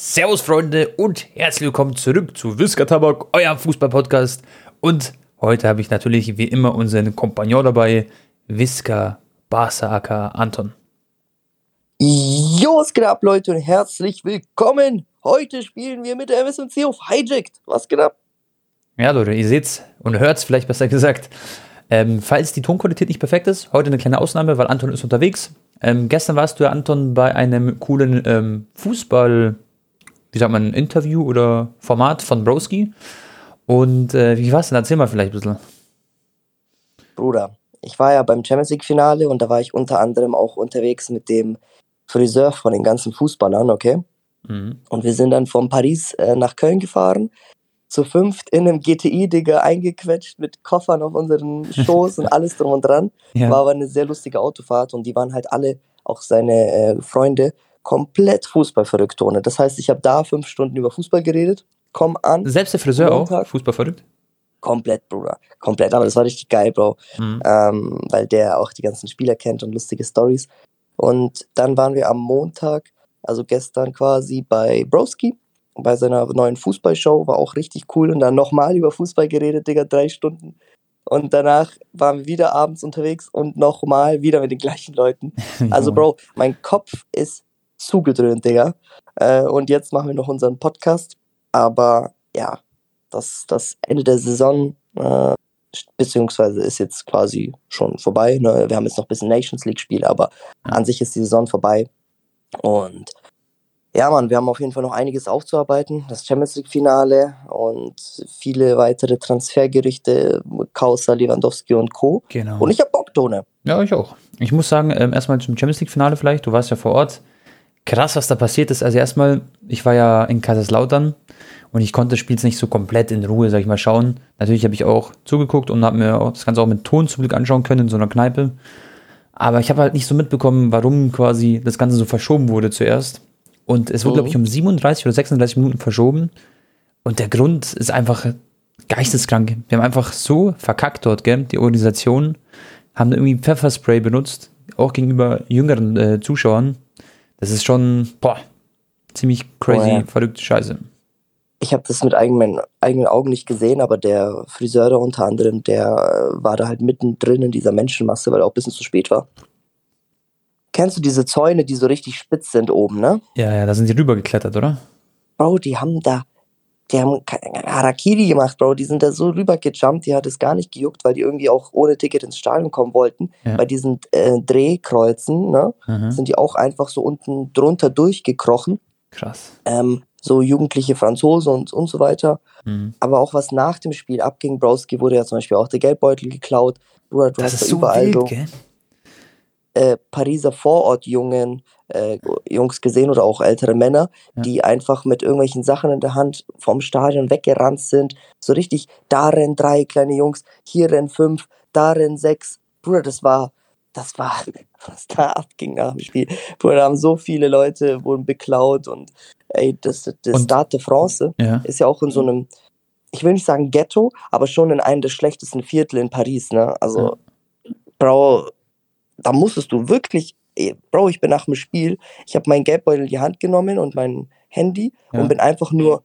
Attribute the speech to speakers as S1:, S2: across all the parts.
S1: Servus Freunde und herzlich willkommen zurück zu Whisker Tabak, euer Fußball-Podcast. Und heute habe ich natürlich wie immer unseren Kompagnon dabei, Whisker Basaka Anton.
S2: Jo, was geht ab, Leute, und herzlich willkommen. Heute spielen wir mit der MSMC auf Hijacked. Was geht ab?
S1: Ja, Leute, ihr seht's und hört's vielleicht besser gesagt. Ähm, falls die Tonqualität nicht perfekt ist, heute eine kleine Ausnahme, weil Anton ist unterwegs. Ähm, gestern warst du ja, Anton, bei einem coolen ähm, Fußball, wie sagt man, Interview oder Format von Broski. Und äh, wie war's denn? Erzähl mal vielleicht ein bisschen.
S2: Bruder, ich war ja beim Champions League-Finale und da war ich unter anderem auch unterwegs mit dem Friseur von den ganzen Fußballern, okay?
S1: Mhm.
S2: Und wir sind dann von Paris äh, nach Köln gefahren, zu fünft in einem GTI, Digga, eingequetscht mit Koffern auf unseren Schoß und alles drum und dran.
S1: Ja.
S2: War aber eine sehr lustige Autofahrt und die waren halt alle, auch seine äh, Freunde, komplett Fußballverrückt ohne. Das heißt, ich habe da fünf Stunden über Fußball geredet, komm an,
S1: Selbst der Friseur auch,
S2: Montag.
S1: Fußball verrückt.
S2: komplett, Bruder, komplett. Aber das war richtig geil, Bro,
S1: Mhm.
S2: ähm, weil der auch die ganzen Spieler kennt und lustige Stories. Und dann waren wir am Montag, also gestern quasi bei Broski, bei seiner neuen Fußballshow, war auch richtig cool und dann nochmal über Fußball geredet, Digga, drei Stunden. Und danach waren wir wieder abends unterwegs und nochmal wieder mit den gleichen Leuten. Also, Bro, mein Kopf ist zugedröhnt, Digga. Äh, und jetzt machen wir noch unseren Podcast. Aber ja, das, das Ende der Saison, äh, beziehungsweise ist jetzt quasi schon vorbei. Ne? Wir haben jetzt noch ein bisschen Nations League-Spiele, aber an sich ist die Saison vorbei. Und ja, Mann, wir haben auf jeden Fall noch einiges aufzuarbeiten. Das Champions League-Finale und viele weitere Transfergerichte, Kausa, Lewandowski und Co.
S1: Genau.
S2: Und ich hab Bock, Tone.
S1: Ja, ich auch. Ich muss sagen, ähm, erstmal zum Champions League-Finale vielleicht. Du warst ja vor Ort. Krass, was da passiert ist. Also erstmal, ich war ja in Kaiserslautern und ich konnte das Spiel jetzt nicht so komplett in Ruhe, sag ich mal, schauen. Natürlich habe ich auch zugeguckt und habe mir das Ganze auch mit Ton zum Glück anschauen können in so einer Kneipe. Aber ich habe halt nicht so mitbekommen, warum quasi das Ganze so verschoben wurde zuerst. Und es wurde,
S2: Mhm.
S1: glaube ich, um 37 oder 36 Minuten verschoben. Und der Grund ist einfach geisteskrank. Wir haben einfach so verkackt dort, gell? Die Organisation haben irgendwie Pfefferspray benutzt, auch gegenüber jüngeren äh, Zuschauern. Das ist schon, boah, ziemlich crazy,
S2: Oh ja.
S1: verrückte Scheiße.
S2: Ich habe das mit eigenen, eigenen Augen nicht gesehen, aber der Friseur da unter anderem, der äh, war da halt mittendrin in dieser Menschenmasse, weil er auch ein bisschen zu spät war. Kennst du diese Zäune, die so richtig spitz sind oben, ne?
S1: Ja, ja, da sind die rübergeklettert, oder?
S2: Bro, die haben da, die haben Harakiri gemacht, Bro. Die sind da so rübergejumpt, die hat es gar nicht gejuckt, weil die irgendwie auch ohne Ticket ins Stadion kommen wollten.
S1: Ja.
S2: Bei diesen äh, Drehkreuzen, ne?
S1: Mhm.
S2: Sind die auch einfach so unten drunter durchgekrochen.
S1: Krass.
S2: Ähm, so jugendliche Franzosen und, und so weiter.
S1: Mhm.
S2: Aber auch was nach dem Spiel abging, Browski wurde ja zum Beispiel auch der Geldbeutel geklaut. Bruder, du
S1: Das
S2: hast
S1: ist
S2: da
S1: so
S2: überall
S1: wild, gell?
S2: Äh, Pariser Vorortjungen, äh, Jungs gesehen oder auch ältere Männer,
S1: Ja.
S2: die einfach mit irgendwelchen Sachen in der Hand vom Stadion weggerannt sind. So richtig, da rennen drei kleine Jungs, hier rennen fünf, da rennen sechs. Bruder, das war, das war, was da abging nach dem Spiel. Bruder, da haben so viele Leute wurden beklaut und ey, das, das
S1: Und-
S2: Stade de France
S1: Ja.
S2: ist ja auch in so einem, ich will nicht sagen Ghetto, aber schon in einem der schlechtesten Viertel in Paris, ne? Also, Bro, da musstest du wirklich, ey, Bro, ich bin nach dem Spiel, ich habe meinen Geldbeutel in die Hand genommen und mein Handy
S1: Ja.
S2: und bin einfach nur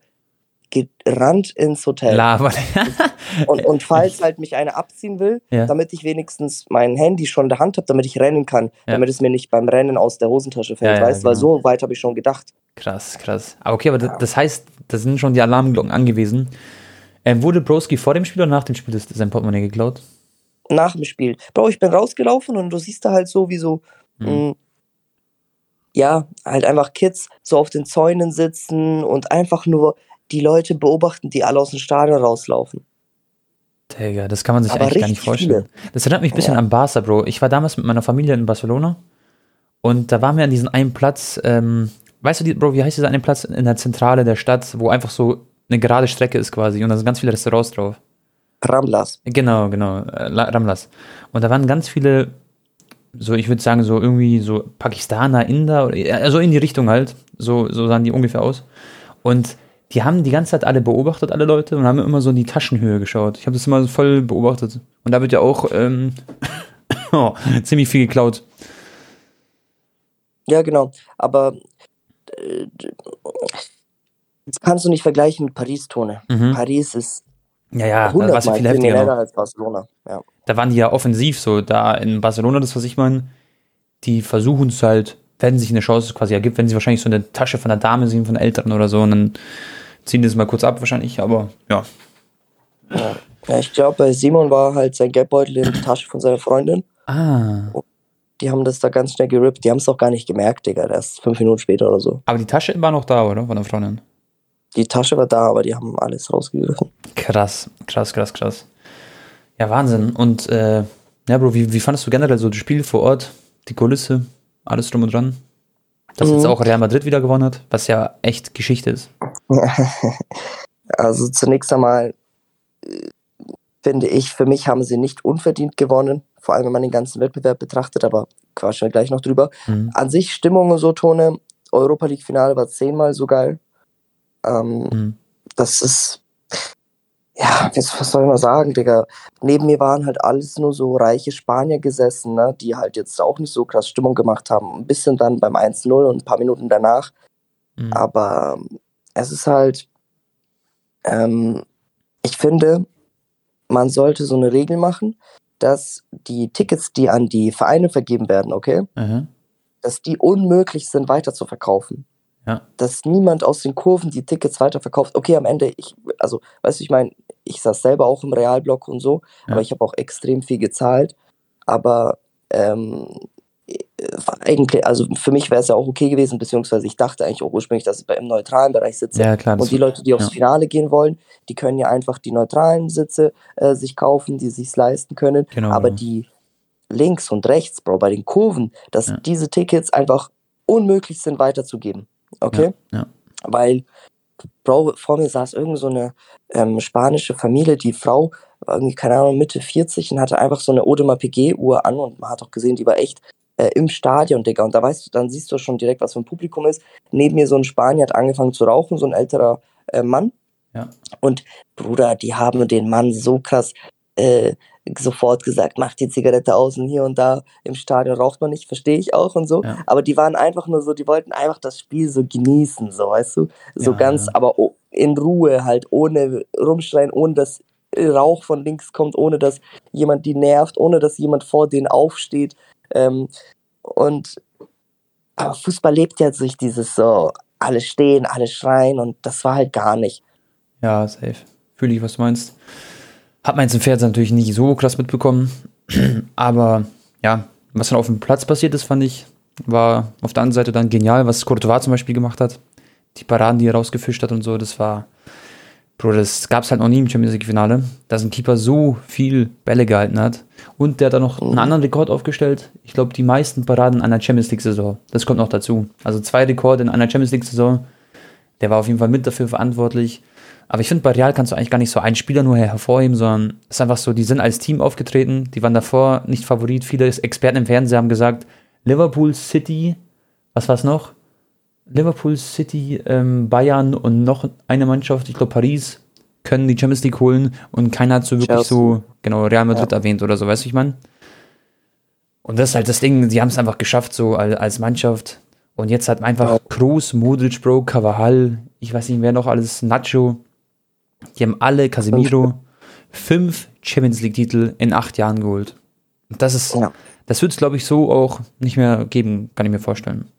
S2: gerannt ins Hotel.
S1: Laber.
S2: Und, und falls halt mich einer abziehen will,
S1: Ja.
S2: damit ich wenigstens mein Handy schon in der Hand habe, damit ich rennen kann,
S1: Ja.
S2: damit es mir nicht beim Rennen aus der Hosentasche fällt,
S1: Ja,
S2: weißt du, weil
S1: genau.
S2: so weit habe ich schon gedacht.
S1: krass, krass. Aber okay, aber das, heißt, da sind schon die Alarmglocken angewiesen. Ähm, wurde Broski vor dem Spiel oder nach dem Spiel das, sein Portemonnaie geklaut?
S2: Nach dem Spiel. Bro, ich bin rausgelaufen und du siehst da halt so wie so,
S1: Mhm.
S2: mh, ja, halt einfach Kids so auf den Zäunen sitzen und einfach nur die Leute beobachten, die alle aus dem Stadion rauslaufen.
S1: Digga, das kann man sich
S2: Aber
S1: eigentlich gar nicht vorstellen. Das erinnert mich ein bisschen
S2: Ja.
S1: an Barca, Bro. Ich war damals mit meiner Familie in Barcelona und da waren wir an diesem einen Platz, ähm, weißt du, die, Bro, wie heißt dieser eine Platz in der Zentrale der Stadt, wo einfach so eine gerade Strecke ist quasi und da sind ganz viele Restaurants drauf.
S2: Ramblas.
S1: Genau, genau, äh, La- Ramlas. Und da waren ganz viele, so ich würde sagen, so irgendwie so Pakistaner, Inder, oder, ja, so in die Richtung halt. So, so sahen die ungefähr aus. Und die haben die ganze Zeit alle beobachtet, alle Leute, und haben immer so in die Taschenhöhe geschaut. Ich habe das immer so voll beobachtet. Und da wird ja auch ähm, oh, ziemlich viel geklaut.
S2: Ja, genau. Aber äh, kannst du nicht vergleichen mit Paris, Tone.
S1: Mhm.
S2: Paris ist
S1: Ja, ja, da war es ja
S2: 100
S1: viel
S2: Mal
S1: heftiger noch.
S2: als Barcelona. Ja.
S1: Da waren die ja offensiv so. Da in Barcelona, das was ich meine, die versuchen es halt, wenn sich eine Chance quasi ergibt, wenn sie wahrscheinlich so eine Tasche von der Dame sehen, von Älteren oder so, und dann ziehen die das mal kurz ab wahrscheinlich, aber ja.
S2: Ja. ja, ich glaube, bei Simon war halt sein Geldbeutel in der Tasche von seiner Freundin.
S1: Ah.
S2: Die haben das da ganz schnell gerippt. Die haben es auch gar nicht gemerkt, Digga. Erst fünf Minuten später oder so.
S1: Aber die Tasche war noch da, oder? Von der Freundin.
S2: Die Tasche war da, aber die haben alles rausgegriffen.
S1: Krass, krass, krass, krass. Ja, Wahnsinn. Und äh, ja, Bro, wie, wie fandest du generell so das Spiel vor Ort, die Kulisse, alles drum und dran? Dass jetzt
S2: Mhm.
S1: auch Real Madrid wieder gewonnen hat, was ja echt Geschichte ist.
S2: Also zunächst einmal äh, finde ich, für mich haben sie nicht unverdient gewonnen. Vor allem, wenn man den ganzen Wettbewerb betrachtet, aber quatschen wir gleich noch drüber.
S1: Mhm.
S2: An sich Stimmung und so, Tone. Europa League Finale war zehnmal so geil. Ähm,
S1: Mhm.
S2: das ist, ja, was, was soll ich mal sagen, Digga? Neben mir waren halt alles nur so reiche Spanier gesessen, ne, die halt jetzt auch nicht so krass Stimmung gemacht haben. Ein bisschen dann beim 1-0 und ein paar Minuten danach.
S1: Mhm.
S2: Aber es ist halt, ähm, ich finde, man sollte so eine Regel machen, dass die Tickets, die an die Vereine vergeben werden, okay,
S1: Aha.
S2: dass die unmöglich sind, weiter zu verkaufen.
S1: Ja.
S2: Dass niemand aus den Kurven die Tickets weiterverkauft. Okay, am Ende, ich, also, weißt du, ich meine, ich saß selber auch im Realblock und so,
S1: Ja.
S2: aber ich habe auch extrem viel gezahlt. Aber ähm, äh, eigentlich, also für mich wäre es ja auch okay gewesen, beziehungsweise ich dachte eigentlich auch ursprünglich, dass ich im neutralen Bereich sitze.
S1: Ja, klar.
S2: Und die Leute, die aufs
S1: ja.
S2: Finale gehen wollen, die können ja einfach die neutralen Sitze äh, sich kaufen, die sich leisten können.
S1: Genau,
S2: Aber
S1: genau.
S2: die links und rechts, Bro, bei den Kurven, dass diese Tickets einfach unmöglich sind weiterzugeben. Okay?
S1: Ja, ja.
S2: Weil, Bro, vor mir saß irgend so eine ähm, spanische Familie, die Frau war irgendwie, keine Ahnung, Mitte 40 und hatte einfach so eine Audemars PG-Uhr an und man hat auch gesehen, die war echt äh, im Stadion, Digga. Und da weißt du, dann siehst du schon direkt, was für ein Publikum ist. Neben mir so ein Spanier hat angefangen zu rauchen, so ein älterer äh, Mann.
S1: Ja.
S2: Und Bruder, die haben den Mann so krass äh, sofort gesagt, mach die Zigarette aus und hier und da im Stadion raucht man nicht, verstehe ich auch und so.
S1: Ja.
S2: Aber die waren einfach nur so, die wollten einfach das Spiel so genießen, so, weißt du? So
S1: Ja,
S2: ganz,
S1: ja.
S2: aber in Ruhe halt, ohne rumschreien, ohne dass Rauch von links kommt, ohne dass jemand die nervt, ohne dass jemand vor denen aufsteht. Ähm, und aber Fußball lebt ja durch dieses so, alle stehen, alle schreien und das war halt gar nicht.
S1: Ja, safe. Fühle ich, was du meinst. Hat man jetzt im Fernsehen natürlich nicht so krass mitbekommen. Aber ja, was dann auf dem Platz passiert ist, fand ich, war auf der anderen Seite dann genial, was Courtois zum Beispiel gemacht hat. Die Paraden, die er rausgefischt hat und so, das war, Bro, das gab es halt noch nie im Champions League-Finale, dass ein Keeper so viel Bälle gehalten hat. Und der hat dann noch einen anderen Rekord aufgestellt. Ich glaube, die meisten Paraden einer Champions League-Saison. Das kommt noch dazu. Also zwei Rekorde in einer Champions League-Saison. Der war auf jeden Fall mit dafür verantwortlich. Aber ich finde, bei Real kannst du eigentlich gar nicht so einen Spieler nur her- hervorheben, sondern es ist einfach so, die sind als Team aufgetreten, die waren davor nicht Favorit. Viele Experten im Fernsehen haben gesagt, Liverpool City, was war es noch? Liverpool City, ähm, Bayern und noch eine Mannschaft, ich glaube Paris, können die Champions League holen und keiner hat so wirklich
S2: Chelsea.
S1: so, genau, Real Madrid erwähnt oder so, weißt du, ich meine? Und das ist halt das Ding, die haben es einfach geschafft, so als, Mannschaft. Und jetzt hat einfach
S2: Ja.
S1: Cruz, Modric, Bro, Cavajal, ich weiß nicht, wer noch alles, Nacho, die haben alle, Casemiro, fünf Champions League-Titel in acht Jahren geholt. Und das ist,
S2: Ja.
S1: das wird es, glaube ich, so auch nicht mehr geben, kann ich mir vorstellen.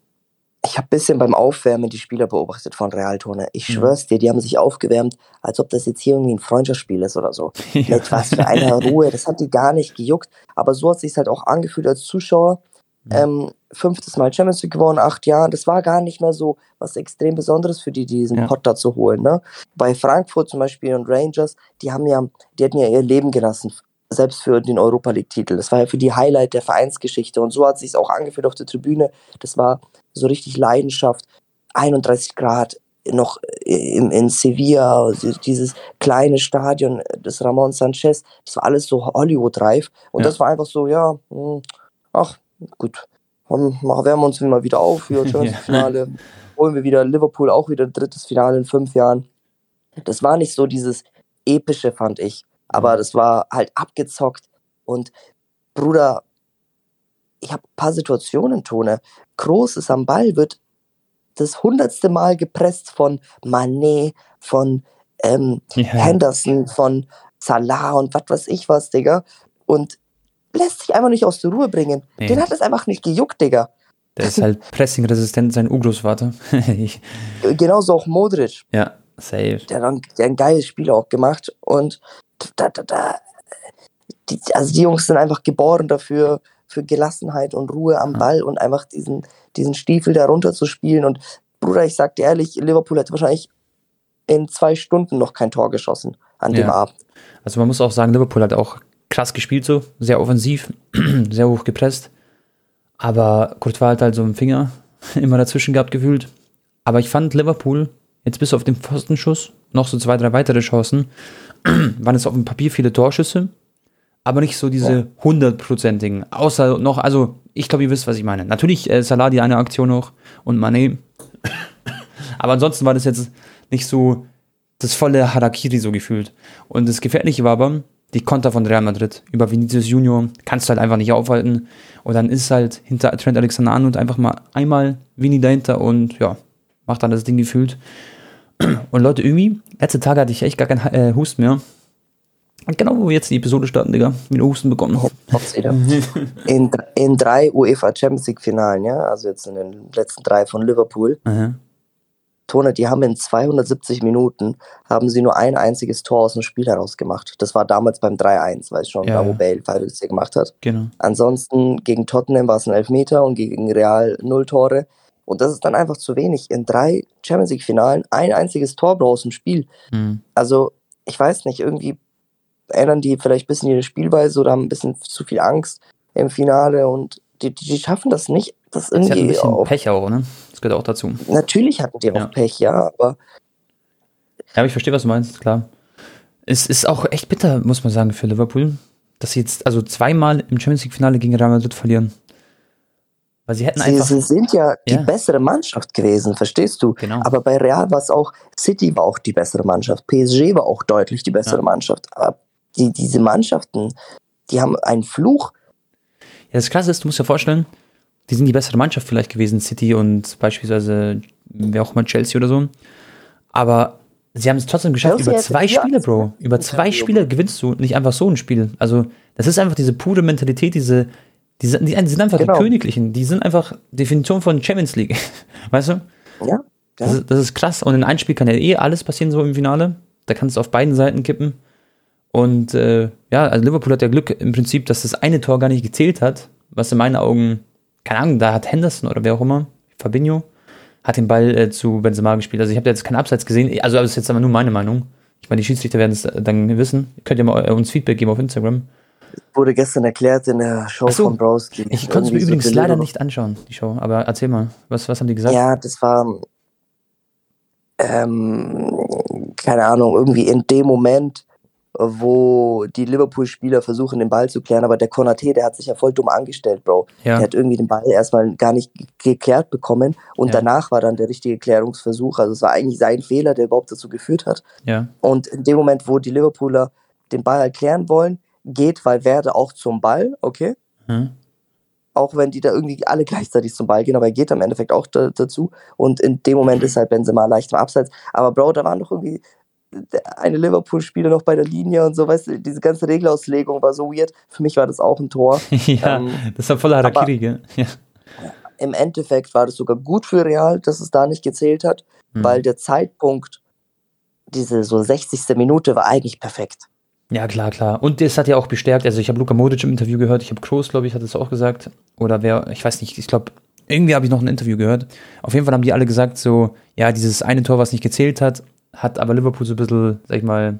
S2: Ich habe ein bisschen beim Aufwärmen die Spieler beobachtet von Realtone. Ich schwör's dir, die haben sich aufgewärmt, als ob das jetzt hier irgendwie ein Freundschaftsspiel ist oder so.
S1: Ja.
S2: Mit was für einer Ruhe, das hat die gar nicht gejuckt. Aber so hat sich halt auch angefühlt als Zuschauer. Ähm, fünftes Mal Champions League gewonnen, acht Jahre. Das war gar nicht mehr so was extrem Besonderes für die, diesen
S1: Ja.
S2: Pot da zu holen. Ne? Bei Frankfurt zum Beispiel und Rangers, die haben ja, die hatten ja ihr Leben gelassen, selbst für den Europa League-Titel. Das war ja für die Highlight der Vereinsgeschichte. Und so hat sich auch angefühlt auf der Tribüne. Das war so richtig Leidenschaft. 31 Grad noch in, in Sevilla, dieses kleine Stadion des Ramon Sanchez, das war alles so Hollywood-reif. Und
S1: Ja.
S2: das war einfach so, ja, hm, ach, gut, machen- wärmen wir uns mal wieder auf für Champions. Finale. Holen wir wieder Liverpool auch wieder drittes Finale in fünf Jahren. Das war nicht so dieses epische, fand ich. Aber das war halt abgezockt. Und Bruder, ich habe ein paar Situationen, Tone. Groß ist am Ball, wird das hundertste Mal gepresst von Manet, von ähm,
S1: Ja.
S2: Henderson, von Salah und was weiß ich was, Digga. Und lässt sich einfach nicht aus der Ruhe bringen.
S1: Nee.
S2: Den hat es einfach nicht gejuckt, Digga.
S1: Der ist halt pressingresistent, sein Urgroßvater.
S2: Genauso auch Modric.
S1: ja, safe.
S2: Der hat, dann, der hat ein geiles Spiel auch gemacht. Und da, da, da, die, also die Jungs sind einfach geboren dafür, für Gelassenheit und Ruhe am. Ball und einfach diesen, diesen Stiefel da runter zu spielen. Und Bruder, ich sag dir ehrlich, Liverpool hätte wahrscheinlich in zwei Stunden noch kein Tor geschossen an dem
S1: Ja.
S2: Abend.
S1: Also man muss auch sagen, Liverpool hat auch krass gespielt so, sehr offensiv, sehr hoch gepresst. Aber Courtois hat halt so einen Finger immer dazwischen gehabt gefühlt. Aber ich fand Liverpool, jetzt bis auf den Pfostenschuss, noch so zwei, drei weitere Chancen, waren es auf dem Papier viele Torschüsse, aber nicht so diese hundertprozentigen. Außer noch, also ich glaube, ihr wisst, was ich meine. Natürlich äh, Salah die eine Aktion noch und Mané. aber ansonsten war das jetzt nicht so das volle Harakiri so gefühlt. Und das Gefährliche war aber, die Konter von Real Madrid über Vinicius Junior kannst du halt einfach nicht aufhalten. Und dann ist halt hinter Trent Alexander-Arnold einfach mal einmal Vini dahinter und ja, macht dann das Ding gefühlt. Und Leute, irgendwie, letzte Tage hatte ich echt gar keinen äh, Husten mehr. Und genau, wo wir jetzt die Episode starten, Digga, wieder Husten bekommen.
S2: In, in drei UEFA Champions League Finalen, ja, also jetzt in den letzten drei von Liverpool,
S1: Aha.
S2: Tone, die haben in 270 Minuten, haben sie nur ein einziges Tor aus dem Spiel heraus gemacht. Das war damals beim 3-1, weiß schon,
S1: Ja,
S2: da wo
S1: ja.
S2: Bale Fallrückzieher gemacht hat.
S1: Genau.
S2: Ansonsten gegen Tottenham war es ein Elfmeter und gegen Real null Tore. Und das ist dann einfach zu wenig. In drei Champions League Finalen ein einziges Tor aus dem Spiel.
S1: Mhm.
S2: Also, ich weiß nicht, irgendwie ändern die vielleicht ein bisschen ihre Spielweise oder haben ein bisschen zu viel Angst im Finale und die, die, die schaffen das nicht. Das
S1: Sie hat ein
S2: irgendwie
S1: bisschen
S2: auch,
S1: Pech auch, ne? Das gehört auch dazu.
S2: Natürlich hatten die auch
S1: Ja.
S2: Pech, ja, aber
S1: Ja, aber ich verstehe, was du meinst, klar. Es ist auch echt bitter, muss man sagen, für Liverpool, dass sie jetzt also zweimal im Champions League-Finale gegen Real Madrid verlieren. Weil sie hätten
S2: sie,
S1: einfach.
S2: sie sind ja die
S1: Ja.
S2: bessere Mannschaft gewesen, verstehst du?
S1: Genau.
S2: Aber bei Real war es auch, City war auch die bessere Mannschaft, PSG war auch deutlich die bessere
S1: Ja.
S2: Mannschaft. Aber die, diese Mannschaften, die haben einen Fluch.
S1: Ja, das Krasse ist, du musst dir vorstellen, die sind die bessere Mannschaft vielleicht gewesen, City und beispielsweise wer auch immer Chelsea oder so. Aber sie haben es trotzdem geschafft,
S2: Chelsea
S1: über zwei Spiele, Bro. Über zwei. Spiele gewinnst du nicht einfach so ein Spiel. Also, das ist einfach diese pure Mentalität, diese, die, die sind einfach
S2: Genau.
S1: die Königlichen. Die sind einfach Definition von Champions League. Weißt du?
S2: Ja,
S1: Das, ist, das ist krass. Und in einem Spiel kann ja eh alles passieren, so im Finale. Da kannst du auf beiden Seiten kippen. Und äh, ja, also Liverpool hat ja Glück im Prinzip, dass das eine Tor gar nicht gezählt hat, was in meinen Augen, keine Ahnung, da hat Henderson oder wer auch immer, Fabinho, hat den Ball äh, zu Benzema gespielt. Also ich habe jetzt keinen Abseits gesehen, also das ist jetzt aber nur meine Meinung. Ich meine, die Schiedsrichter werden es äh, dann wissen. Könnt ihr mal äh, uns Feedback geben auf Instagram.
S2: Wurde gestern erklärt in der Show
S1: so.
S2: von Broski.
S1: Ich konnte es mir
S2: so
S1: übrigens
S2: Deliveroo.
S1: leider nicht anschauen, die Show. Aber erzähl mal, was, was haben die gesagt?
S2: Ja, das war, ähm, keine Ahnung, irgendwie in dem Moment, wo die Liverpool-Spieler versuchen, den Ball zu klären, aber der Konaté, der hat sich ja voll dumm angestellt, Bro.
S1: Ja.
S2: Der hat irgendwie den Ball erstmal gar nicht ge- geklärt bekommen und
S1: Ja.
S2: danach war dann der richtige Klärungsversuch. Also es war eigentlich sein Fehler, der überhaupt dazu geführt hat.
S1: ja.
S2: Und in dem Moment, wo die Liverpooler den Ball erklären wollen, geht Valverde auch zum Ball, okay?
S1: Hm?
S2: auch wenn die da irgendwie alle gleichzeitig zum Ball gehen, aber er geht am Endeffekt auch da, dazu. Und in dem Moment ist halt Benzema leicht im Abseits. Aber Bro, da waren doch irgendwie eine Liverpool-Spieler noch bei der Linie und so, weißt du, diese ganze Regelauslegung war so weird. Für mich war das auch ein Tor.
S1: ja,
S2: Ähm,
S1: das war voller Harakiri, gell? Ja.
S2: Im Endeffekt war das sogar gut für Real, dass es da nicht gezählt hat,
S1: Hm.
S2: weil der Zeitpunkt, diese so 60. Minute, war eigentlich perfekt.
S1: Ja, klar, klar. Und das hat ja auch bestärkt. Also, ich habe Luka Modric im Interview gehört. Ich habe Kroos, glaube ich, hat es auch gesagt. Oder wer, ich weiß nicht, ich glaube, irgendwie habe ich noch ein Interview gehört. Auf jeden Fall haben die alle gesagt, so, ja, dieses eine Tor, was nicht gezählt hat, hat aber Liverpool so ein bisschen, sag ich mal,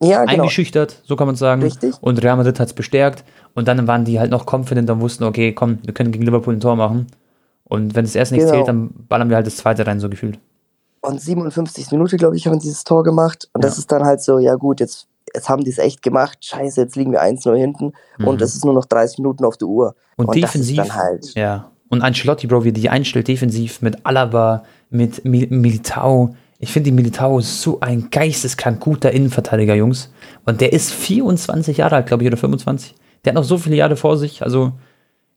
S2: Ja, genau.
S1: eingeschüchtert, so kann man sagen.
S2: Richtig.
S1: Und Real Madrid hat es bestärkt. Und dann waren die halt noch confident und wussten, okay, komm, wir können gegen Liverpool ein Tor machen. Und wenn das erste nicht
S2: Genau.
S1: zählt, dann ballern wir halt das zweite rein, so gefühlt.
S2: Und 57. Minute, glaube ich, haben dieses Tor gemacht. Und das
S1: Ja.
S2: ist dann halt so, ja gut, jetzt, jetzt haben die es echt gemacht. Scheiße, jetzt liegen wir 1-0 hinten.
S1: Mhm.
S2: Und es ist nur noch 30 Minuten auf der Uhr.
S1: Und,
S2: Und das
S1: defensiv,
S2: dann halt-
S1: ja. Und Ancelotti, Bro, wie die einstellt defensiv mit Alaba, mit Mi Militao. Ich finde, die Militao so ein geisteskrank guter Innenverteidiger, Jungs. Und der ist 24 Jahre alt, glaube ich, oder 25. Der hat noch so viele Jahre vor sich. Also,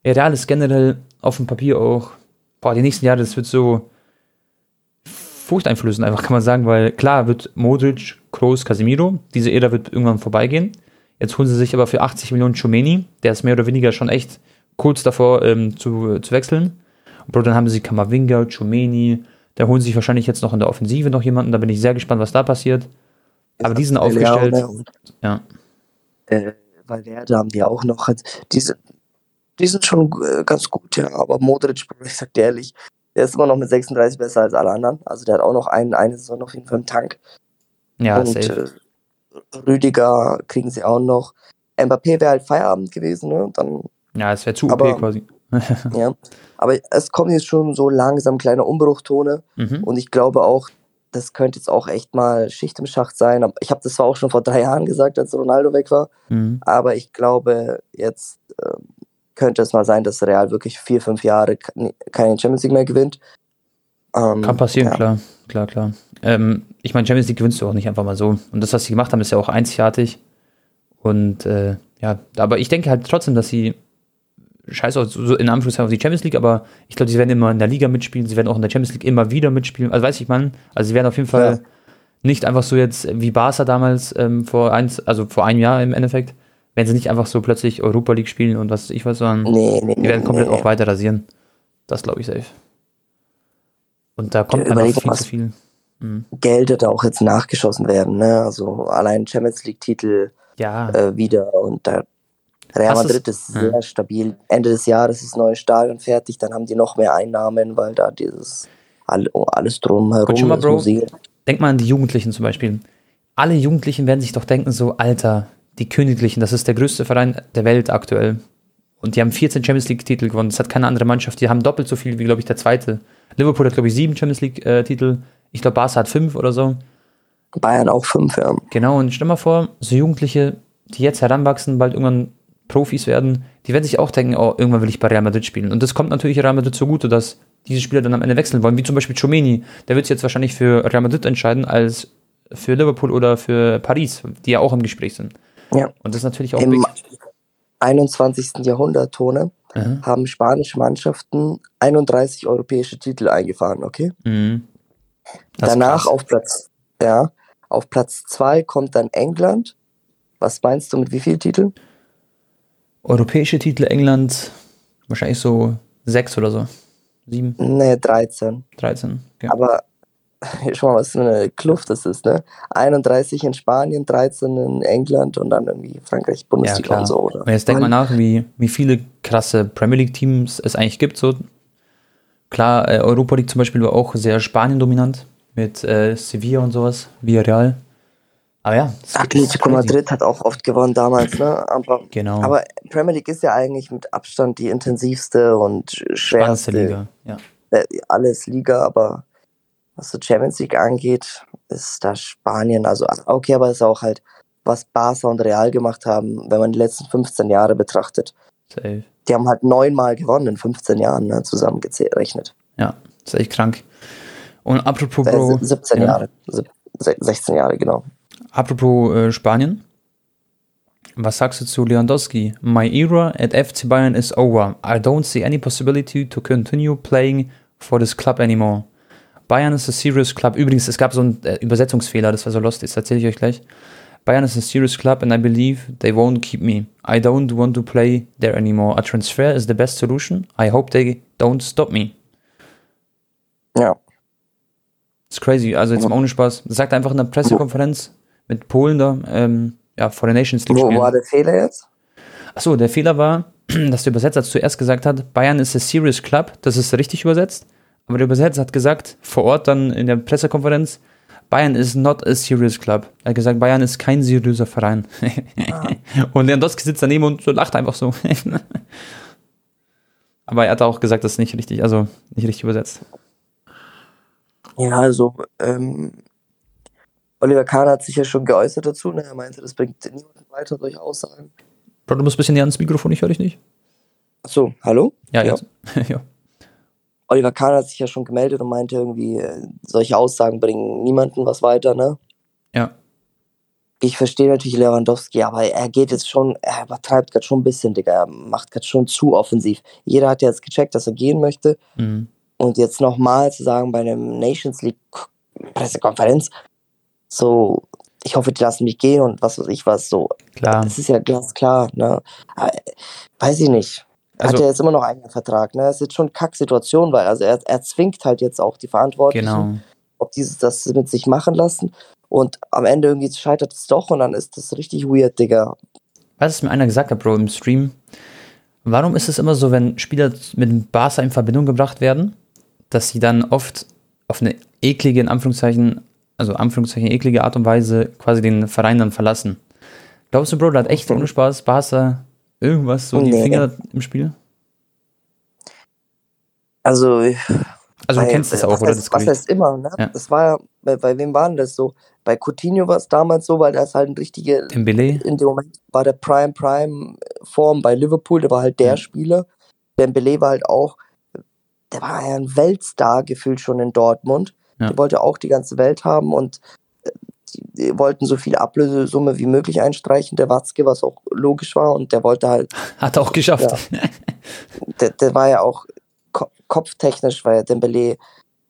S1: Real ist generell auf dem Papier auch, boah, die nächsten Jahre, das wird so, furchteinflößend, einfach kann man sagen, weil klar wird Modric, Kroos, Casemiro, diese Ära wird irgendwann vorbeigehen. Jetzt holen sie sich aber für 80 Millionen Chomeni, der ist mehr oder weniger schon echt kurz davor ähm, zu, zu wechseln. Und dann haben sie Kamavinga, Chomeni, da holen sie sich wahrscheinlich jetzt noch in der Offensive noch jemanden, da bin ich sehr gespannt, was da passiert. Aber die sind aufgestellt. Ja.
S2: Äh, weil Werde haben die auch noch. Diese, die sind schon äh, ganz gut, ja. Aber Modric, ich sag dir ehrlich, der ist immer noch mit 36 besser als alle anderen. Also der hat auch noch einen, eine Saison noch jeden Fall im Tank.
S1: Ja, Und safe.
S2: Äh, Rüdiger kriegen sie auch noch. Mbappé wäre halt Feierabend gewesen, ne? Dann,
S1: ja, es wäre zu OP quasi.
S2: ja, aber es kommen jetzt schon so langsam kleine Umbruchtone. Mhm. Und ich glaube auch, das könnte jetzt auch echt mal Schicht im Schacht sein. Ich habe das zwar auch schon vor drei Jahren gesagt, als Ronaldo weg war, mhm. aber ich glaube, jetzt äh, könnte es mal sein, dass Real wirklich vier, fünf Jahre keine Champions League mehr gewinnt.
S1: Ähm, Kann passieren, ja. klar, klar, klar. Ähm, ich meine, Champions League gewinnst du auch nicht einfach mal so. Und das, was sie gemacht haben, ist ja auch einzigartig. Und äh, ja, aber ich denke halt trotzdem, dass sie scheiß auf, so in Anführungszeichen auf die Champions League, aber ich glaube, sie werden immer in der Liga mitspielen, sie werden auch in der Champions League immer wieder mitspielen. Also weiß ich man, also sie werden auf jeden Fall ja. nicht einfach so jetzt wie Barca damals ähm, vor eins, also vor einem Jahr im Endeffekt, wenn sie nicht einfach so plötzlich Europa League spielen und was ich weiß, sondern nee, nee, die werden komplett nee, auch weiter rasieren. Das glaube ich safe. Und da kommt ja, einfach viel zu viel.
S2: Mhm. Geld da auch jetzt nachgeschossen werden, ne? Also allein Champions League Titel
S1: ja.
S2: äh, wieder und da Real Madrid ist sehr ja. stabil. Ende des Jahres ist das neue Stadion fertig, dann haben die noch mehr Einnahmen, weil da dieses alles drumherum
S1: Und schon mal, Bro, denk mal an die Jugendlichen zum Beispiel. Alle Jugendlichen werden sich doch denken, so, Alter, die Königlichen, das ist der größte Verein der Welt aktuell. Und die haben 14 Champions League-Titel gewonnen. Das hat keine andere Mannschaft. Die haben doppelt so viel wie, glaube ich, der zweite. Liverpool hat, glaube ich, sieben Champions League-Titel. Ich glaube, Barca hat fünf oder so.
S2: Bayern auch fünf, ja.
S1: Genau, und stell mal vor, so Jugendliche, die jetzt heranwachsen, bald irgendwann Profis werden, die werden sich auch denken, oh, irgendwann will ich bei Real Madrid spielen. Und das kommt natürlich Real Madrid zugute, dass diese Spieler dann am Ende wechseln wollen, wie zum Beispiel Chomeni. Der wird sich jetzt wahrscheinlich für Real Madrid entscheiden, als für Liverpool oder für Paris, die ja auch im Gespräch sind.
S2: Ja.
S1: Und das ist natürlich auch
S2: Im big. 21. Jahrhundert, Tone, mhm. haben spanische Mannschaften 31 europäische Titel eingefahren, okay? Mhm. Danach auf Platz, ja, auf Platz 2 kommt dann England. Was meinst du mit wie vielen Titeln?
S1: Europäische Titel England wahrscheinlich so sechs oder so. Sieben?
S2: Nee, 13.
S1: 13,
S2: okay. Aber schau mal, was für eine Kluft das ist, ne? 31 in Spanien, 13 in England und dann irgendwie Frankreich, Bundesliga
S1: ja,
S2: und so. Oder?
S1: Und jetzt denk mal nach, wie, wie viele krasse Premier League-Teams es eigentlich gibt. So. Klar, äh, Europa League zum Beispiel war auch sehr Spanien-dominant mit äh, Sevilla und sowas, Villarreal. Aber ja.
S2: Atletico Madrid hat auch oft gewonnen damals, ne? Aber,
S1: genau.
S2: aber Premier League ist ja eigentlich mit Abstand die intensivste und schwerste
S1: Liga, ja.
S2: Äh, alles Liga, aber was so Champions League angeht, ist da Spanien, also okay, aber ist auch halt, was Barca und Real gemacht haben, wenn man die letzten 15 Jahre betrachtet.
S1: Safe.
S2: Die haben halt neunmal gewonnen in 15 Jahren, ne, zusammengerechnet.
S1: Ja, ist echt krank. Und apropos
S2: äh, Bro. 17 ja. Jahre, 16 Jahre, genau.
S1: Apropos äh, Spanien. Was sagst du zu Lewandowski? My era at FC Bayern is over. I don't see any possibility to continue playing for this club anymore. Bayern is a serious club. Übrigens, es gab so einen äh, Übersetzungsfehler, das war so lost, das erzähle ich euch gleich. Bayern is a serious club and I believe they won't keep me. I don't want to play there anymore. A transfer is the best solution. I hope they don't stop me.
S2: Ja.
S1: It's crazy, also jetzt mal ohne Spaß. Sagt einfach in der Pressekonferenz, mit Polen da, ähm, ja, vor der Nations League.
S2: Wo spielen. war der Fehler jetzt?
S1: Achso, der Fehler war, dass der Übersetzer zuerst gesagt hat, Bayern ist a serious club, das ist richtig übersetzt. Aber der Übersetzer hat gesagt, vor Ort dann in der Pressekonferenz, Bayern is not a serious club. Er hat gesagt, Bayern ist kein seriöser Verein. Ah. und Lewandowski sitzt daneben und lacht einfach so. Aber er hat auch gesagt, das ist nicht richtig, also nicht richtig übersetzt.
S2: Ja, also ähm, Oliver Kahn hat sich ja schon geäußert dazu. Ne? Er meinte, das bringt niemanden weiter, solche Aussagen.
S1: Bro, du musst ein bisschen näher ans Mikrofon, ich höre dich nicht.
S2: Achso, hallo?
S1: Ja, ja. ja.
S2: Oliver Kahn hat sich ja schon gemeldet und meinte irgendwie, äh, solche Aussagen bringen niemanden was weiter, ne?
S1: Ja.
S2: Ich verstehe natürlich Lewandowski, aber er geht jetzt schon, er übertreibt gerade schon ein bisschen, Digga. Er macht gerade schon zu offensiv. Jeder hat ja jetzt gecheckt, dass er gehen möchte. Mhm. Und jetzt nochmal zu sagen, bei einem Nations League Pressekonferenz. So, ich hoffe, die lassen mich gehen und was weiß ich was. So,
S1: Klar.
S2: das ist ja glasklar. Ne? Aber, weiß ich nicht. Er
S1: Also-
S2: hat ja jetzt immer noch einen Vertrag. Ne? Das ist jetzt schon Kacksituation, weil also er, er zwingt halt jetzt auch die Verantwortlichen,
S1: Genau.
S2: ob diese das mit sich machen lassen. Und am Ende irgendwie scheitert es doch und dann ist das richtig weird, Digga.
S1: Was es mir einer gesagt hat, Bro, im Stream. Warum ist es immer so, wenn Spieler mit dem Barca in Verbindung gebracht werden, dass sie dann oft auf eine eklige, in Anführungszeichen, also Anführungszeichen eklige Art und Weise quasi den Verein dann verlassen? Glaubst du, Bro, da hat echt ohne Spaß Barca irgendwas so die
S2: Nee.
S1: Finger im Spiel?
S2: Also,
S1: Also du
S2: Weil,
S1: kennst das
S2: äh,
S1: auch,
S2: was
S1: oder?
S2: Heißt,
S1: Das
S2: was heißt immer, ne?
S1: Ja.
S2: Das war ja, bei, bei wem war denn das so? Bei Coutinho war es damals so, weil ist halt ein richtiger,
S1: Dembele?
S2: in dem Moment war der Prime Prime Form bei Liverpool, der war halt der
S1: Ja.
S2: Spieler. Dembele war halt auch, der war ja ein Weltstar gefühlt schon in Dortmund.
S1: Ja.
S2: Der wollte auch die ganze Welt haben und äh, die, die wollten so viel Ablösesumme wie möglich einstreichen, der Watzke, was auch logisch war und der wollte halt
S1: Hat er auch geschafft.
S2: der, der war ja auch ko kopftechnisch, weil Dembele,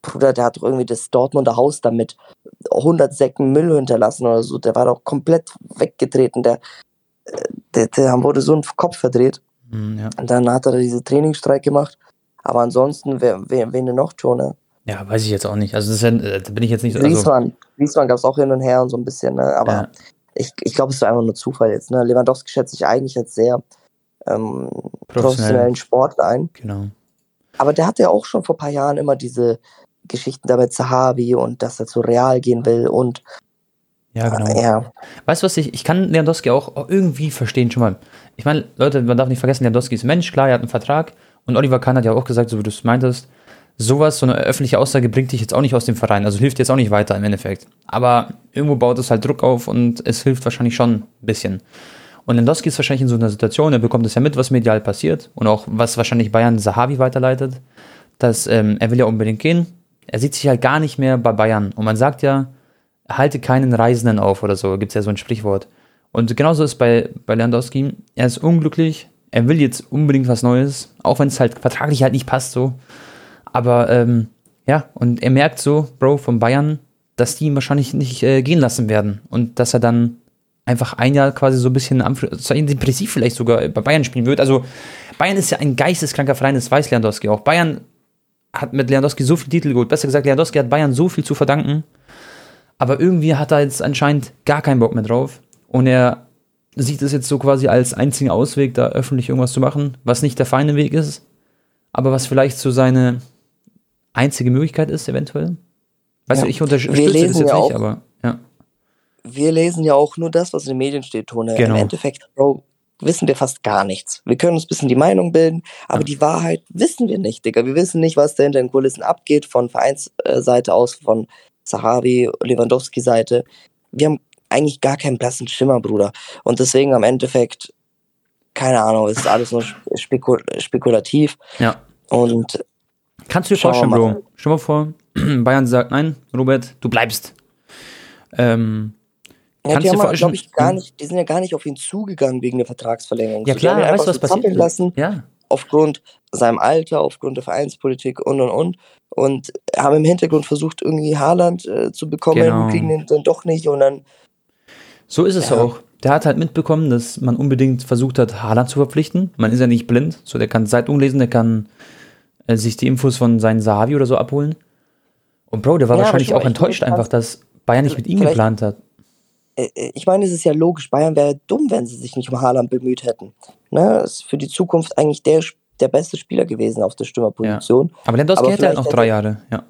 S2: Bruder, der hat doch irgendwie das Dortmunder Haus damit 100 Säcken Müll hinterlassen oder so. Der war doch komplett weggetreten. Der, äh, der, der wurde so ein Kopf verdreht.
S1: Hm, ja.
S2: Und dann hat er diese Trainingsstreik gemacht. Aber ansonsten, wer, wer, wen denn noch, Tone?
S1: Ja, weiß ich jetzt auch nicht. Also das ist äh, da bin ich jetzt nicht so. Also,
S2: Griezmann. Griezmann gab es auch hin und her und so ein bisschen, ne? Aber
S1: ja,
S2: ich, ich glaube, es war einfach nur Zufall jetzt. Ne? Lewandowski schätzt sich eigentlich jetzt sehr ähm, professionellen Sport ein.
S1: genau.
S2: Aber der hatte ja auch schon vor ein paar Jahren immer diese Geschichten da mit Zahavi und dass er zu Real gehen will und
S1: Ja, genau.
S2: ja,
S1: Weißt du was, ich, ich kann Lewandowski auch irgendwie verstehen, schon mal. Ich meine, Leute, man darf nicht vergessen, Lewandowski ist Mensch, klar, er hat einen Vertrag. Und Oliver Kahn hat ja auch gesagt, so wie du es meintest, sowas, so eine öffentliche Aussage bringt dich jetzt auch nicht aus dem Verein, also hilft jetzt auch nicht weiter im Endeffekt. Aber irgendwo baut es halt Druck auf und es hilft wahrscheinlich schon ein bisschen. Und Lewandowski ist wahrscheinlich in so einer Situation, er bekommt es ja mit, was medial passiert und auch was wahrscheinlich Bayern Sahavi weiterleitet, dass ähm, er will ja unbedingt gehen. Er sieht sich halt gar nicht mehr bei Bayern. Und man sagt ja, halte keinen Reisenden auf oder so, gibt es ja so ein Sprichwort. Und genauso ist bei, bei Lewandowski, er ist unglücklich, er will jetzt unbedingt was Neues, auch wenn es halt vertraglich halt nicht passt so. Aber ähm, ja, und er merkt so, Bro, von Bayern, dass die ihn wahrscheinlich nicht äh, gehen lassen werden. Und dass er dann einfach ein Jahr quasi so ein bisschen depressiv vielleicht sogar bei Bayern spielen wird. Also Bayern ist ja ein geisteskranker Verein, das weiß Lewandowski auch. Bayern hat mit Lewandowski so viel Titel geholt. Besser gesagt, Lewandowski hat Bayern so viel zu verdanken. Aber irgendwie hat er jetzt anscheinend gar keinen Bock mehr drauf. Und er sieht es jetzt so quasi als einzigen Ausweg, da öffentlich irgendwas zu machen, was nicht der feine Weg ist, aber was vielleicht so seine einzige Möglichkeit ist, eventuell. Weißt
S2: Ja.
S1: du, ich unterstütze das jetzt
S2: ja
S1: nicht,
S2: auch-
S1: aber ja.
S2: wir lesen ja auch nur das, was in den Medien steht, Tone.
S1: Genau.
S2: Im Endeffekt, Bro, wissen wir fast gar nichts. Wir können uns ein bisschen die Meinung bilden, aber
S1: Ja.
S2: die Wahrheit wissen wir nicht, Digga. Wir wissen nicht, was da hinter den Kulissen abgeht, von Vereinsseite aus, von Sahavi, Lewandowski-Seite. Wir haben eigentlich gar keinen blassen Schimmer, Bruder. Und deswegen am Endeffekt, keine Ahnung, es ist alles nur spekul spekulativ.
S1: ja.
S2: Und
S1: Kannst du dir
S2: Schauen
S1: vorstellen. Bro? Stell mal vor, Bayern sagt, nein, Robert, du bleibst. Ähm,
S2: Ja,
S1: Kannst
S2: die haben, glaube ich, gar nicht, die sind ja gar nicht auf ihn zugegangen wegen der Vertragsverlängerung.
S1: ja
S2: So,
S1: klar, weißt du, was
S2: so
S1: passiert?
S2: lassen,
S1: Ja,
S2: aufgrund seinem Alter, aufgrund der Vereinspolitik und und und. Und haben im Hintergrund versucht, irgendwie Haaland äh, zu bekommen,
S1: Genau.
S2: kriegen den dann doch nicht und dann,
S1: So ist es
S2: Ja.
S1: auch. Der hat halt mitbekommen, dass man unbedingt versucht hat, Haaland zu verpflichten. Man ist ja nicht blind. So, der kann Zeitung lesen, der kann äh, sich die Infos von seinen Sahavi oder so abholen. Und Bro, der war
S2: Ja,
S1: wahrscheinlich auch enttäuscht einfach, dass Bayern nicht mit ihm geplant hat.
S2: äh, äh, ich meine, es ist ja logisch, Bayern wäre dumm, wenn sie sich nicht um Haaland bemüht hätten. Ne? Ist für die Zukunft eigentlich der, der beste Spieler gewesen auf der Stürmerposition.
S1: Aber Lewandowski hätte halt noch
S2: vielleicht
S1: drei Jahre. Ja.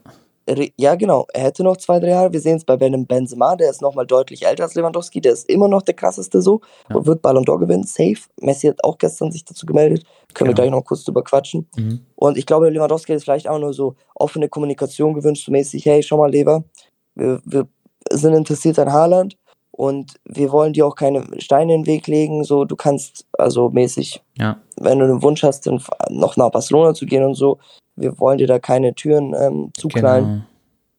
S2: Ja, genau. Er hätte noch zwei, drei Jahre. Wir sehen es bei Benem Benzema, der ist nochmal deutlich älter als Lewandowski. Der ist immer noch der krasseste so
S1: Ja.
S2: und wird Ballon d'Or gewinnen. Safe. Messi hat auch gestern sich dazu gemeldet. Können wir
S1: Genau.
S2: gleich noch kurz drüber quatschen.
S1: Mhm.
S2: Und ich glaube, Lewandowski ist vielleicht auch nur so offene Kommunikation gewünscht, so mäßig, hey, schau mal, Lever, wir, wir sind interessiert an Haaland und wir wollen dir auch keine Steine in den Weg legen. So, du kannst also mäßig,
S1: Ja.
S2: wenn du einen Wunsch hast, dann noch nach Barcelona zu gehen und so, wir wollen dir da keine Türen ähm, zuknallen.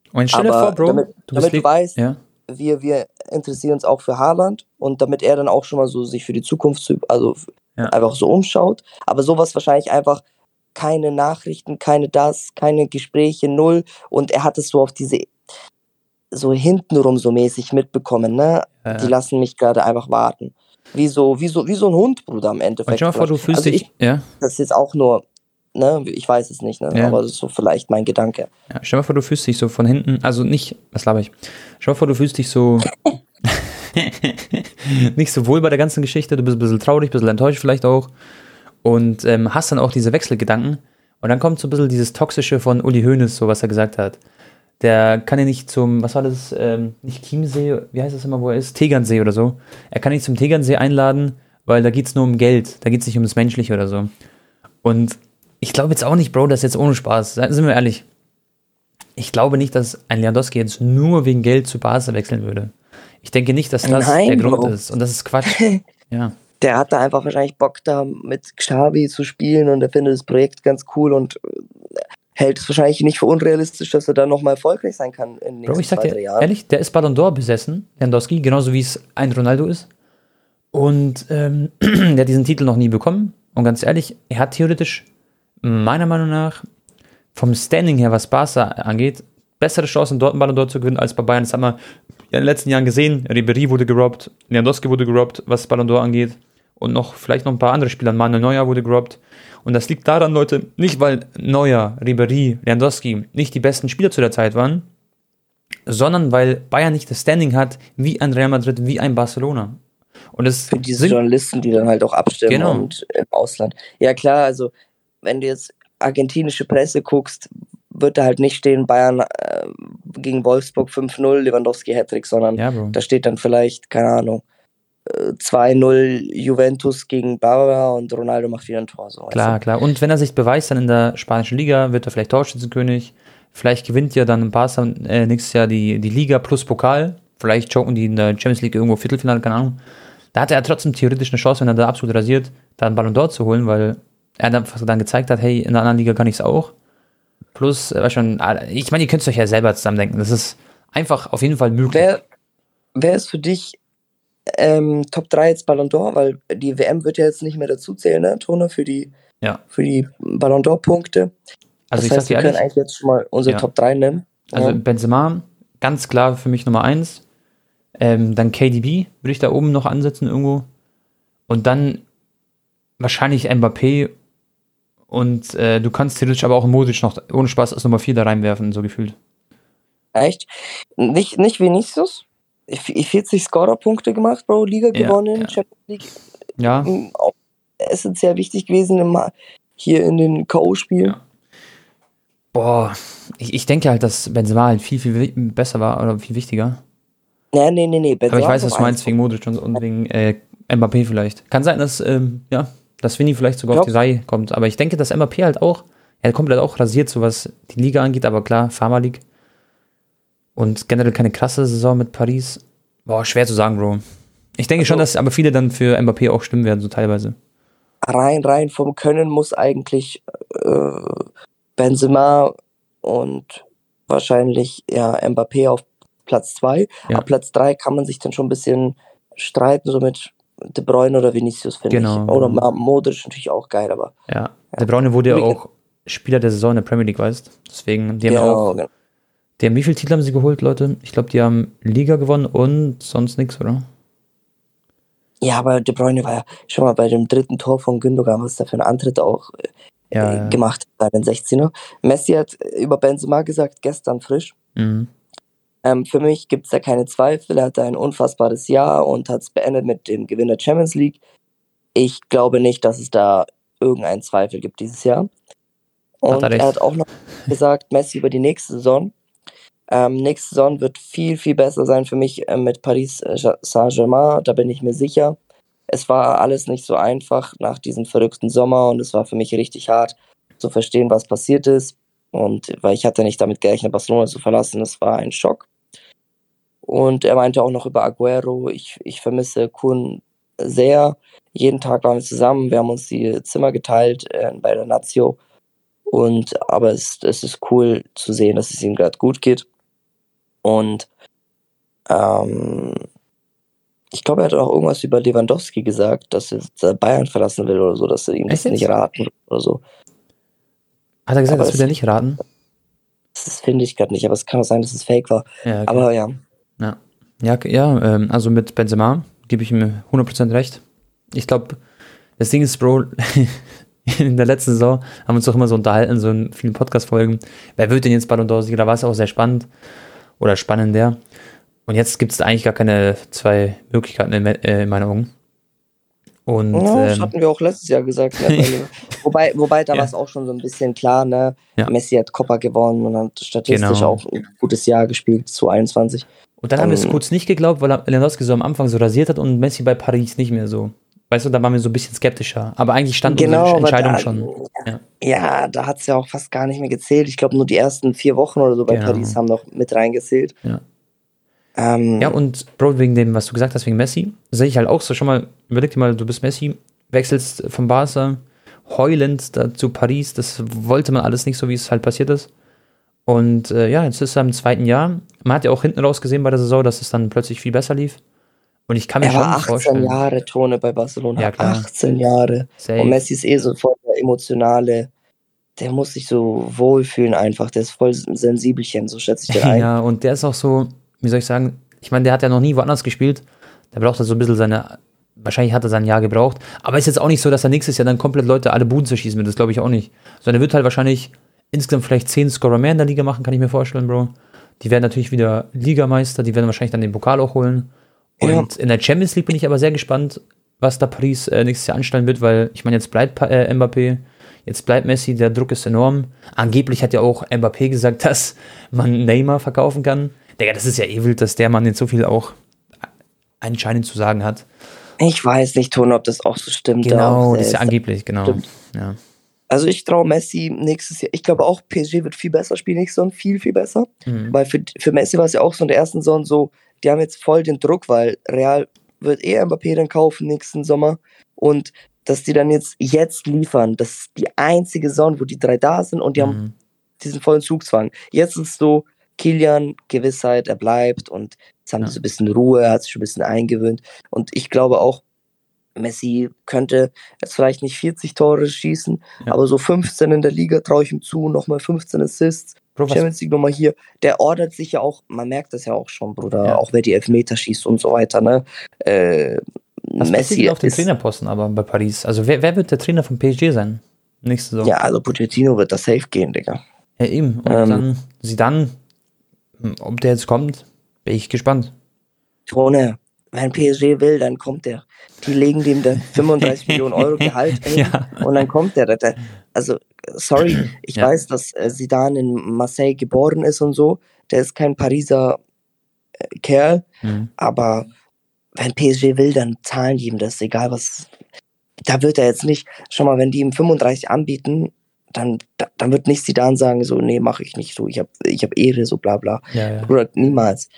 S1: Genau. Und stell dir vor, Bro,
S2: damit-
S1: du
S2: damit du weißt,
S1: ja.
S2: wir, wir interessieren uns auch für Haaland und damit er dann auch schon mal so sich für die Zukunft zu, also
S1: Ja.
S2: einfach so umschaut. Aber sowas wahrscheinlich einfach keine Nachrichten, keine das, keine Gespräche, null. Und er hat es so auf diese so hintenrum so mäßig mitbekommen, ne?
S1: Ja,
S2: Die lassen mich gerade einfach warten. Wie so, wie so, wie so ein Hund, Bruder, am
S1: Und
S2: Endeffekt.
S1: stell mal vor, du fühlst
S2: also
S1: dich,
S2: ich,
S1: ja,
S2: das ist jetzt auch nur, ne, ich weiß es nicht, ne?
S1: Ja.
S2: Aber das ist so vielleicht mein Gedanke.
S1: ja, stell mal vor, du fühlst dich so von hinten, also nicht, was laber ich? Stell mal vor, du fühlst dich so nicht so wohl bei der ganzen Geschichte, du bist ein bisschen traurig, ein bisschen enttäuscht vielleicht auch und ähm, hast dann auch diese Wechselgedanken und dann kommt so ein bisschen dieses Toxische von Uli Hoeneß, so was er gesagt hat. Der kann ja nicht zum, was war das, ähm, nicht Chiemsee, wie heißt das immer, wo er ist? Tegernsee oder so. Er kann nicht zum Tegernsee einladen, weil da geht's nur um Geld, da geht's nicht ums Menschliche oder so. Und ich glaube jetzt auch nicht, Bro, das jetzt ohne Spaß, sind wir ehrlich. Ich glaube nicht, dass ein Lewandowski jetzt nur wegen Geld zu Barca wechseln würde. Ich denke nicht, dass das
S2: Nein,
S1: der Grund
S2: Bro.
S1: ist. Und das ist Quatsch. ja.
S2: Der hat da einfach wahrscheinlich Bock, da mit Xavi zu spielen und er findet das Projekt ganz cool und äh, hält es wahrscheinlich nicht für unrealistisch, dass er dann nochmal erfolgreich sein kann in den
S1: Bro,
S2: nächsten
S1: ich sag
S2: zwei,
S1: dir
S2: Jahren.
S1: ehrlich, der ist Ballon d'Or besessen, Lewandowski, genauso wie es ein Ronaldo ist. Und ähm, der hat diesen Titel noch nie bekommen. Und ganz ehrlich, er hat theoretisch, meiner Meinung nach, vom Standing her, was Barca angeht, bessere Chancen, dort einen Ballon d'Or zu gewinnen als bei Bayern. Das haben wir in den letzten Jahren gesehen. Ribéry wurde gerobbt, Lewandowski wurde gerobbt, was Ballon d'Or angeht. Und noch vielleicht noch ein paar andere Spieler. Manuel Neuer wurde gerobbt. Und das liegt daran, Leute, nicht weil Neuer, Ribéry, Lewandowski nicht die besten Spieler zu der Zeit waren, sondern weil Bayern nicht das Standing hat wie ein Real Madrid, wie ein Barcelona. Und es
S2: Für diese Journalisten, die dann halt auch abstimmen
S1: Genau.
S2: und im Ausland. Ja klar, also wenn du jetzt argentinische Presse guckst, wird da halt nicht stehen Bayern äh, gegen Wolfsburg 5-0, Lewandowski Hattrick, sondern
S1: ja,
S2: da steht dann vielleicht, keine Ahnung, äh, 2-0 Juventus gegen Barbara und Ronaldo macht wieder ein Tor. So,
S1: Klar, klar. Und wenn er sich beweist dann in der spanischen Liga, wird er vielleicht Torschützenkönig. Vielleicht gewinnt ja dann Barca äh, nächstes Jahr die, die Liga plus Pokal. Vielleicht joken die in der Champions League irgendwo Viertelfinale, keine Ahnung. Da hat er trotzdem theoretisch eine Chance, wenn er da absolut rasiert, da einen Ballon d'Or zu holen, weil er dann, dann gezeigt hat, hey, in der anderen Liga kann ich es auch. Plus, äh, schon, ich meine, ihr könnt es euch ja selber zusammendenken. Das ist einfach auf jeden Fall möglich.
S2: Wer, wer ist für dich ähm, Top 3 jetzt Ballon d'Or? Weil die WM wird ja jetzt nicht mehr dazu zählen, ne, Tone, für die,
S1: Ja.
S2: für die Ballon d'Or-Punkte.
S1: also
S2: das
S1: ich
S2: heißt, wir können eigentlich jetzt schon mal unsere
S1: Ja.
S2: Top 3 nennen.
S1: Also
S2: Ja.
S1: Benzema, ganz klar für mich Nummer eins. Ähm, dann KDB würde ich da oben noch ansetzen irgendwo. Und dann wahrscheinlich Mbappé. Und äh, du kannst theoretisch aber auch Modric noch ohne Spaß als Nummer 4 da reinwerfen, so gefühlt.
S2: Echt? Nicht, nicht Vinicius? V- 40 Scorer-Punkte gemacht, Bro, Liga
S1: Ja,
S2: gewonnen,
S1: ja.
S2: Champions League.
S1: Ja,
S2: Auch essentiell wichtig gewesen im, hier in den K.O.-Spielen.
S1: Ja. boah, ich, ich denke halt, dass Benzema halt viel, viel besser war oder viel wichtiger.
S2: Nee, nee, nee, nee.
S1: Aber ich
S2: Benzema
S1: weiß, was du meinst
S2: eins.
S1: wegen Modric und, und wegen äh, Mbappé vielleicht. Kann sein, dass, ähm, ja, dass Vinny vielleicht sogar auf die Reihe kommt. Aber ich denke, dass Mbappé halt auch, er komplett auch rasiert, so was die Liga angeht, aber klar, Pharma League. Und generell keine krasse Saison mit Paris. Boah, schwer zu sagen, Bro. Ich denke schon,
S2: Also-
S1: dass aber viele dann für Mbappé auch stimmen werden, so teilweise.
S2: rein, rein vom Können muss eigentlich äh, Benzema und wahrscheinlich ja Mbappé auf Platz 2.
S1: Ja.
S2: Ab Platz 3 kann man sich dann schon ein bisschen streiten, so mit De Bruyne oder Vinicius, finde
S1: Genau.
S2: ich. Oder Modric natürlich auch geil, aber
S1: Ja. Der Braune wurde ja auch Spieler der Saison in der Premier League, weißt Deswegen, die haben auch,
S2: genau,
S1: die haben, wie viele Titel haben sie geholt, Leute? Ich glaube, die haben Liga gewonnen und sonst nichts, oder?
S2: Ja, aber De Bruyne war ja schon mal bei dem dritten Tor von Gündogan, was der für einen Antritt auch äh,
S1: Ja, ja.
S2: gemacht hat bei den 16er. Messi hat über Benzema gesagt, gestern frisch,
S1: Mhm.
S2: Ähm, für mich gibt es da keine Zweifel. Er hatte ein unfassbares Jahr und hat es beendet mit dem Gewinn der Champions League. Ich glaube nicht, dass es da irgendeinen Zweifel gibt dieses Jahr. Und
S1: er recht.
S2: er hat auch noch gesagt, Messi über die nächste Saison. Ähm, nächste Saison wird viel, viel besser sein für mich äh, mit Paris äh, Saint-Germain. Da bin ich mir sicher. Es war alles nicht so einfach nach diesem verrückten Sommer und es war für mich richtig hart zu verstehen, was passiert ist. Und weil ich hatte nicht damit gerechnet, Barcelona zu verlassen, das war ein Schock. Und er meinte auch noch über Aguero, ich, ich vermisse Kun sehr. Jeden Tag waren wir zusammen, wir haben uns die Zimmer geteilt äh, bei der Nazio. Und aber es, es ist cool zu sehen, dass es ihm gerade gut geht. Und ähm, ich glaube, er hat auch irgendwas über Lewandowski gesagt, dass er jetzt Bayern verlassen will oder so, dass er ihm
S1: Echt
S2: das nicht raten will oder so.
S1: Hat er gesagt,
S2: Aber
S1: das will er nicht raten?
S2: Das finde ich gerade nicht, aber es kann auch sein, dass es fake war.
S1: Ja, okay.
S2: Aber ja.
S1: Ja, ja, ähm, also mit Benzema gebe ich ihm 100% recht. Ich glaube, das Ding ist, Bro, in der letzten Saison haben wir uns doch immer so unterhalten, so in vielen Podcast-Folgen. Wer wird denn jetzt Ballon d'Or-Sieger? Da war es auch sehr spannend oder spannender. Und jetzt gibt es eigentlich gar keine zwei Möglichkeiten in, äh, in meinen Augen. Und,
S2: ja, das
S1: ähm,
S2: hatten wir auch letztes Jahr gesagt. Ne? Wobei, wobei da
S1: Ja.
S2: war es auch schon so ein bisschen klar, ne?
S1: Ja.
S2: Messi hat Copa gewonnen und hat statistisch
S1: Genau.
S2: auch ein gutes Jahr gespielt, zu 21.
S1: Und dann haben wir es
S2: Dann-
S1: kurz nicht geglaubt, weil Lewandowski so am Anfang so rasiert hat und Messi bei Paris nicht mehr so. Weißt du, da waren wir so ein bisschen skeptischer. Aber eigentlich stand
S2: Genau,
S1: unsere Entscheidung
S2: da,
S1: schon. Ja.
S2: Ja, da hat es ja auch fast gar nicht mehr gezählt. Ich glaube, nur die ersten vier Wochen oder so bei
S1: Genau.
S2: Paris haben noch mit reingezählt.
S1: Ja.
S2: Ähm,
S1: Ja, und Bro, wegen dem, was du gesagt hast, wegen Messi, sehe ich halt auch so schon mal, überleg dir mal, du bist Messi, wechselst von Barca, heulend da zu Paris, das wollte man alles nicht so, wie es halt passiert ist. Und äh, ja, jetzt ist er im zweiten Jahr. Man hat ja auch hinten raus gesehen bei der Saison, dass es dann plötzlich viel besser lief. Und ich kann mir
S2: er
S1: schon
S2: war 18
S1: vorstellen.
S2: Jahre Tone bei Barcelona.
S1: Ja, klar.
S2: 18 Jahre.
S1: Safe.
S2: Und Messi ist eh so voll der emotionale. Der muss sich so wohlfühlen einfach. Der ist voll sensibelchen, so schätze ich den ein.
S1: Ja, und der ist auch so, wie soll ich sagen, ich meine, der hat ja noch nie woanders gespielt. Der braucht halt so ein bisschen seine, wahrscheinlich hat er sein Jahr gebraucht. Aber ist jetzt auch nicht so, dass er nächstes Jahr dann komplett Leute alle Buden zerschießen wird. Das glaube ich auch nicht. Sondern er wird halt wahrscheinlich insgesamt vielleicht 10 Scorer mehr in der Liga machen, kann ich mir vorstellen, Bro. Die werden natürlich wieder Ligameister, die werden wahrscheinlich dann den Pokal auch holen. Und in der Champions League bin ich aber sehr gespannt, was da Paris äh, nächstes Jahr anstellen wird, weil ich meine, jetzt bleibt äh, Mbappé, jetzt bleibt Messi, der Druck ist enorm. Angeblich hat ja auch Mbappé gesagt, dass man Neymar verkaufen kann. Digga, das ist ja eh wild, dass der Mann jetzt so viel auch anscheinend zu sagen hat.
S2: Ich weiß nicht, Tone, ob das auch so stimmt.
S1: Genau, das ist ja angeblich, genau.
S2: stimmt.
S1: Ja.
S2: Also ich traue Messi nächstes Jahr. Ich glaube auch, PSG wird viel besser spielen nächstes Jahr, viel, viel besser.
S1: Mhm.
S2: Weil für, für Messi war es ja auch so in der ersten Saison so, die haben jetzt voll den Druck, weil Real wird eh Mbappé dann kaufen nächsten Sommer. Und dass die dann jetzt, jetzt liefern, das ist die einzige Saison, wo die drei da sind und die haben
S1: Mhm.
S2: diesen vollen Zugzwang. Jetzt ist so, Kilian, Gewissheit, er bleibt und jetzt haben
S1: Ja.
S2: die so ein bisschen Ruhe, er hat sich schon ein bisschen eingewöhnt. Und ich glaube auch, Messi könnte jetzt vielleicht nicht 40 Tore schießen,
S1: Ja.
S2: aber so 15 in der Liga traue ich ihm zu, nochmal 15 Assists.
S1: Bro,
S2: Champions League nochmal hier. Der ordert sich ja auch, man merkt das ja auch schon, Bruder,
S1: Ja.
S2: auch wer die Elfmeter schießt und so weiter, ne? Äh,
S1: was
S2: Messi
S1: auf den Trainerposten aber bei Paris? Also wer, wer wird der Trainer von PSG sein? Nächste Saison.
S2: ja, also Pochettino wird da safe gehen, Digga.
S1: Ja, eben. Und
S2: Ähm.
S1: dann Zidane, hm, ob der jetzt kommt, bin ich gespannt.
S2: Tone, wenn PSG will, dann kommt der. Die legen dem dann 35 Millionen Euro Gehalt ein
S1: Ja.
S2: und dann kommt der. Also, sorry, ich
S1: Ja.
S2: weiß, dass äh, Zidane in Marseille geboren ist und so. Der ist kein Pariser äh, Kerl,
S1: Mhm.
S2: aber wenn PSG will, dann zahlen die ihm das, egal was. Da wird er jetzt nicht, schau mal, wenn die ihm 35 anbieten, dann, da- dann wird nicht Zidane sagen, so, nee, mache ich nicht so, ich habe ich hab Ehre, so bla bla.
S1: Ja, ja.
S2: Bruder, niemals.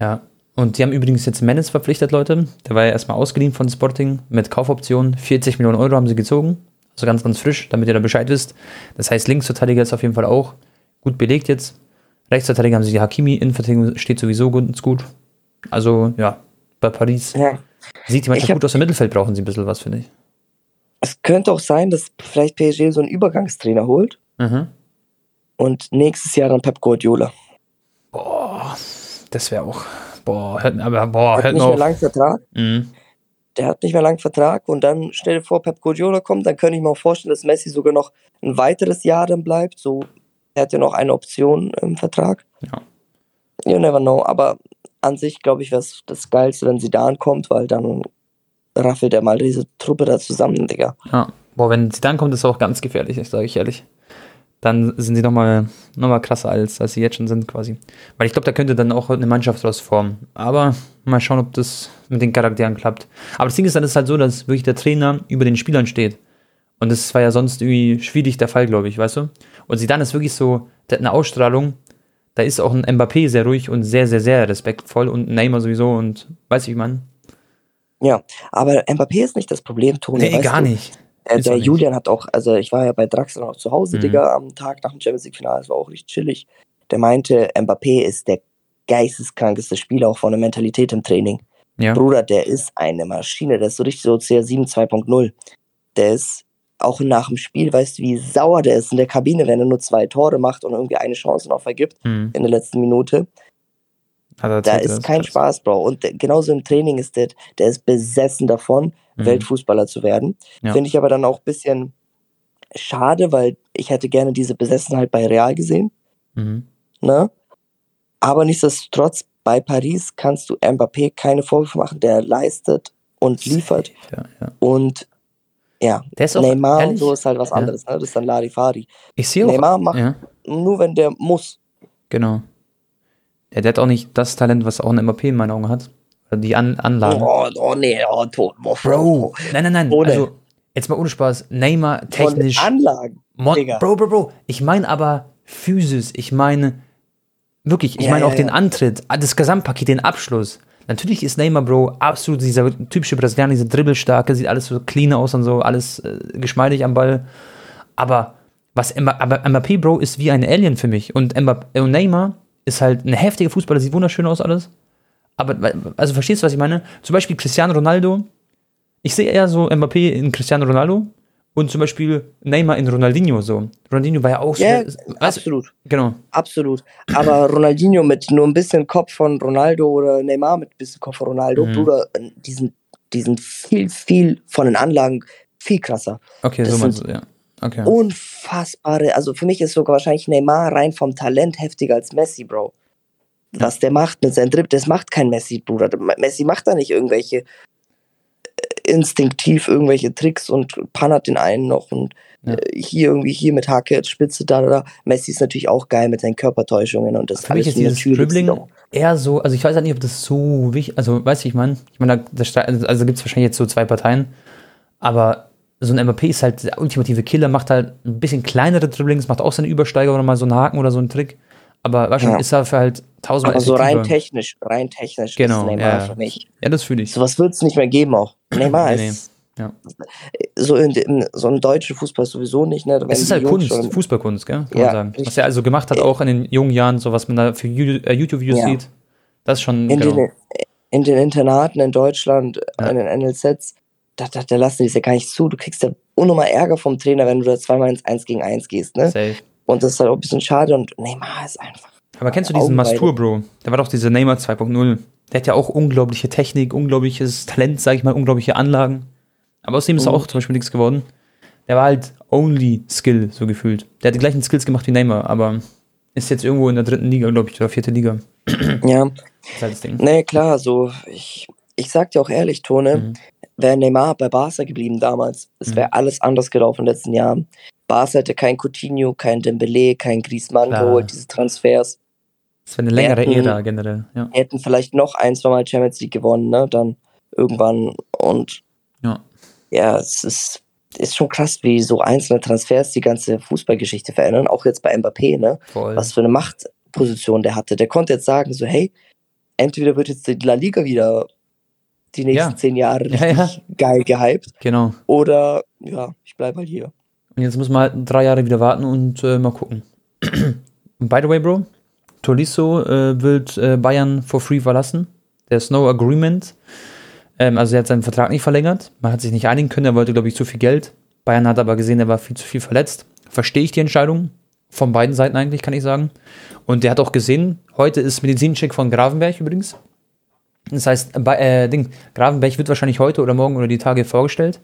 S1: Ja. Und die haben übrigens jetzt Mendes verpflichtet, Leute. Der war ja erstmal ausgeliehen von Sporting mit Kaufoption. 40 Millionen Euro haben sie gezogen. Also ganz, ganz frisch, damit ihr da Bescheid wisst. Das heißt, Linksverteidiger ist auf jeden Fall auch gut belegt jetzt. Rechtsverteidiger haben sie die Hakimi, Innenverteidigung steht sowieso ganz gut. Also, ja, bei Paris
S2: Ja.
S1: sieht die Mannschaft gut aus. Im Mittelfeld brauchen sie ein bisschen was, finde ich.
S2: Es könnte auch sein, dass vielleicht PSG so einen Übergangstrainer holt
S1: Mhm.
S2: und nächstes Jahr dann Pep Guardiola.
S1: Boah, das wäre auch. Boah, hört, aber boah,
S2: Hat
S1: hört
S2: nicht mehr lang Vertrag.
S1: Mhm.
S2: Der hat nicht mehr lang Vertrag und dann stell dir vor, Pep Guardiola kommt, dann könnte ich mir auch vorstellen, dass Messi sogar noch ein weiteres Jahr dann bleibt. So, er hat ja noch eine Option im Vertrag.
S1: Ja.
S2: You never know. Aber an sich, glaube ich, wäre es das Geilste, wenn Zidane kommt, weil dann raffelt er mal diese Truppe da zusammen, Digga.
S1: Ja. Boah, wenn sie dann kommt, ist auch ganz gefährlich, sage ich ehrlich. Dann sind sie nochmal noch mal krasser, als, als sie jetzt schon sind, quasi. Weil ich glaube, da könnte dann auch eine Mannschaft draus formen. Aber mal schauen, ob das mit den Charakteren klappt. Aber das Ding ist dann ist halt so, dass wirklich der Trainer über den Spielern steht. Und das war ja sonst irgendwie schwierig der Fall, glaube ich, weißt du? Und sie dann ist wirklich so, der hat eine Ausstrahlung. Da ist auch ein Mbappé sehr ruhig und sehr, sehr, sehr respektvoll und ein Neymar sowieso und weiß ich, man.
S2: Ja, aber Mbappé ist nicht das Problem, Toni.
S1: Nee,
S2: weißt
S1: gar
S2: du?
S1: nicht.
S2: Äh, der. Julian hat auch, also ich war ja bei Draxler noch zu Hause,
S1: Mhm.
S2: Digga, am Tag nach dem Champions League-Finale, das war auch richtig chillig. Der meinte, Mbappé ist der geisteskrankeste Spieler auch von der Mentalität im Training.
S1: Ja.
S2: Bruder, der ist eine Maschine, der ist so richtig so CR7 2.0. Der ist auch nach dem Spiel, weißt du, wie sauer der ist in der Kabine, wenn er nur zwei Tore macht und irgendwie eine Chance noch vergibt
S1: Hm.
S2: in der letzten Minute.
S1: Er
S2: Da ist kein. Spaß, Bro. Und der- genauso im Training ist der, der ist besessen davon,
S1: Mhm.
S2: Weltfußballer zu werden.
S1: Ja.
S2: Finde ich aber dann auch ein bisschen schade, weil ich hätte gerne diese Besessenheit bei Real gesehen.
S1: Mhm.
S2: Ne? Aber nichtsdestotrotz, bei Paris kannst du Mbappé keine Vorwürfe machen, der leistet und liefert.
S1: Ja, ja.
S2: Und ja,
S1: auch
S2: Neymar und
S1: ehrlich,
S2: so ist halt was
S1: Ja.
S2: anderes. Ne? Das ist dann Larifari.
S1: Ich sehe auch.
S2: Neymar macht
S1: Ja,
S2: nur, wenn der muss.
S1: genau. Ja, der hat auch nicht das Talent, was auch ein MAP in meinen Augen hat. Die An Anlagen.
S2: Oh, oh nee, oh, tot. Oh,
S1: Bro, nein, nein, nein.
S2: Ohne.
S1: Also, jetzt mal ohne Spaß. Neymar
S2: Von den
S1: technisch.
S2: Anlagen.
S1: Mon
S2: Digga.
S1: Bro, Bro, Bro. Ich meine aber Physis. Ich meine wirklich, ich
S2: Ja,
S1: meine
S2: ja,
S1: auch den
S2: ja.
S1: Antritt, ah, das Gesamtpaket, den Abschluss. Natürlich ist Neymar, Bro, absolut dieser typische Brasilianer, dieser Dribbelstarke, sieht alles so clean aus und so, alles äh, geschmeidig am Ball. Aber was aber Mbappé, Bro, ist wie ein Alien für mich. Und, Mbappé, und Neymar ist halt ein heftiger Fußballer, sieht wunderschön aus alles. Aber, also verstehst du, was ich meine? Zum Beispiel Cristiano Ronaldo. Ich sehe eher so Mbappé in Cristiano Ronaldo und zum Beispiel Neymar in Ronaldinho so. Ronaldinho war ja auch
S2: Ja,
S1: so. Weißt,
S2: absolut.
S1: genau.
S2: Absolut. Aber Ronaldinho mit nur ein bisschen Kopf von Ronaldo oder Neymar mit ein bisschen Kopf von Ronaldo,
S1: Mhm.
S2: Bruder, diesen, diesen viel, viel von den Anlagen viel krasser.
S1: Okay,
S2: Das
S1: so meinst
S2: sind-
S1: du, ja. Okay.
S2: Unfassbare, also für mich ist sogar wahrscheinlich Neymar rein vom Talent heftiger als Messi, Bro. Was der macht mit seinem Drip, das macht kein Messi, Bruder. Messi macht da nicht irgendwelche äh, instinktiv irgendwelche Tricks und pannert den einen noch und
S1: Ja.
S2: äh, hier irgendwie hier mit Hacke, Spitze, da, da, da. Messi ist natürlich auch geil mit seinen Körpertäuschungen und das
S1: Für mich ist dieses Dribbling eher so, also ich weiß halt nicht, ob das so wichtig, also weißt du, ich meine, ich meine, da, streit- also gibt es wahrscheinlich jetzt so zwei Parteien, aber so ein MVP ist halt der ultimative Killer, macht halt ein bisschen kleinere Dribblings, macht auch seine Übersteiger oder mal so einen Haken oder so einen Trick, aber du,
S2: Ja.
S1: ist dafür halt tausendmal
S2: Aber so rein technisch, rein technisch
S1: Genau,
S2: ist Neymar
S1: ja.
S2: für mich.
S1: Ja, das fühle ich.
S2: Sowas wird es nicht mehr geben auch. Neymar
S1: Nee,
S2: ist
S1: Ja.
S2: so in, in so einem deutschen Fußball sowieso nicht, ne? Wenn
S1: Es ist halt
S2: Jungs
S1: Kunst, Fußballkunst, gell? Kann
S2: Ja,
S1: man sagen. Was er also gemacht hat,
S2: Ja.
S1: auch in den jungen Jahren, so was man da für äh, YouTube-Videos
S2: Ja.
S1: sieht. Das ist schon,
S2: in,
S1: genau.
S2: den, in den Internaten in Deutschland,
S1: Ja.
S2: in den NLZs, da, da, da lassen die es ja gar nicht zu. Du kriegst ja unnormal Ärger vom Trainer, wenn du da zweimal ins 1 gegen 1 gehst, ne?
S1: Safe.
S2: Und das ist halt auch ein bisschen schade und Neymar ist einfach.
S1: Aber kennst du diesen. Mastur, Bro? Der war doch dieser Neymar 2.0. Der hat ja auch unglaubliche Technik, unglaubliches Talent, sag ich mal, unglaubliche Anlagen. Aber aus dem ist
S2: Mhm.
S1: auch zum Beispiel nichts geworden. Der war halt only Skill, so gefühlt. Der hat die gleichen Skills gemacht wie Neymar, aber ist jetzt irgendwo in der dritten Liga, glaube ich, oder vierte Liga.
S2: Ja,
S1: Das ist halt das Ding.
S2: nee, klar, so, ich, ich sag dir auch ehrlich, Tone,
S1: Mhm.
S2: wäre Neymar bei Barca geblieben damals, es wäre alles anders gelaufen in den letzten Jahren. Barca hätte kein Coutinho, kein Dembele, kein Griezmann
S1: Klar.
S2: geholt, diese Transfers.
S1: Das wäre eine längere
S2: hätten-
S1: Ära generell, ja.
S2: Hätten vielleicht noch ein, zwei Mal Champions League gewonnen, ne? Dann irgendwann. Und
S1: Ja.
S2: ja, es ist, ist schon krass, wie so einzelne Transfers die ganze Fußballgeschichte verändern. Auch jetzt bei Mbappé, ne?
S1: Voll.
S2: Was für eine Machtposition der hatte. Der konnte jetzt sagen, so, hey, entweder wird jetzt die La Liga wieder die nächsten
S1: Ja.
S2: zehn Jahre
S1: Ja,
S2: richtig
S1: ja.
S2: geil gehypt.
S1: Genau.
S2: Oder ja, ich bleibe halt hier.
S1: Und jetzt müssen wir halt drei Jahre wieder warten und äh, mal gucken. By the way, Bro, Tolisso äh, wird äh, Bayern for free verlassen. There's no agreement. Ähm, also er hat seinen Vertrag nicht verlängert. Man hat sich nicht einigen können. Er wollte, glaube ich, zu viel Geld. Bayern hat aber gesehen, er war viel zu viel verletzt. Verstehe ich die Entscheidung. Von beiden Seiten eigentlich, kann ich sagen. Und der hat auch gesehen, heute ist Medizincheck von Gravenberg übrigens. Das heißt, bei, äh, Ding, Gravenberg wird wahrscheinlich heute oder morgen oder die Tage vorgestellt.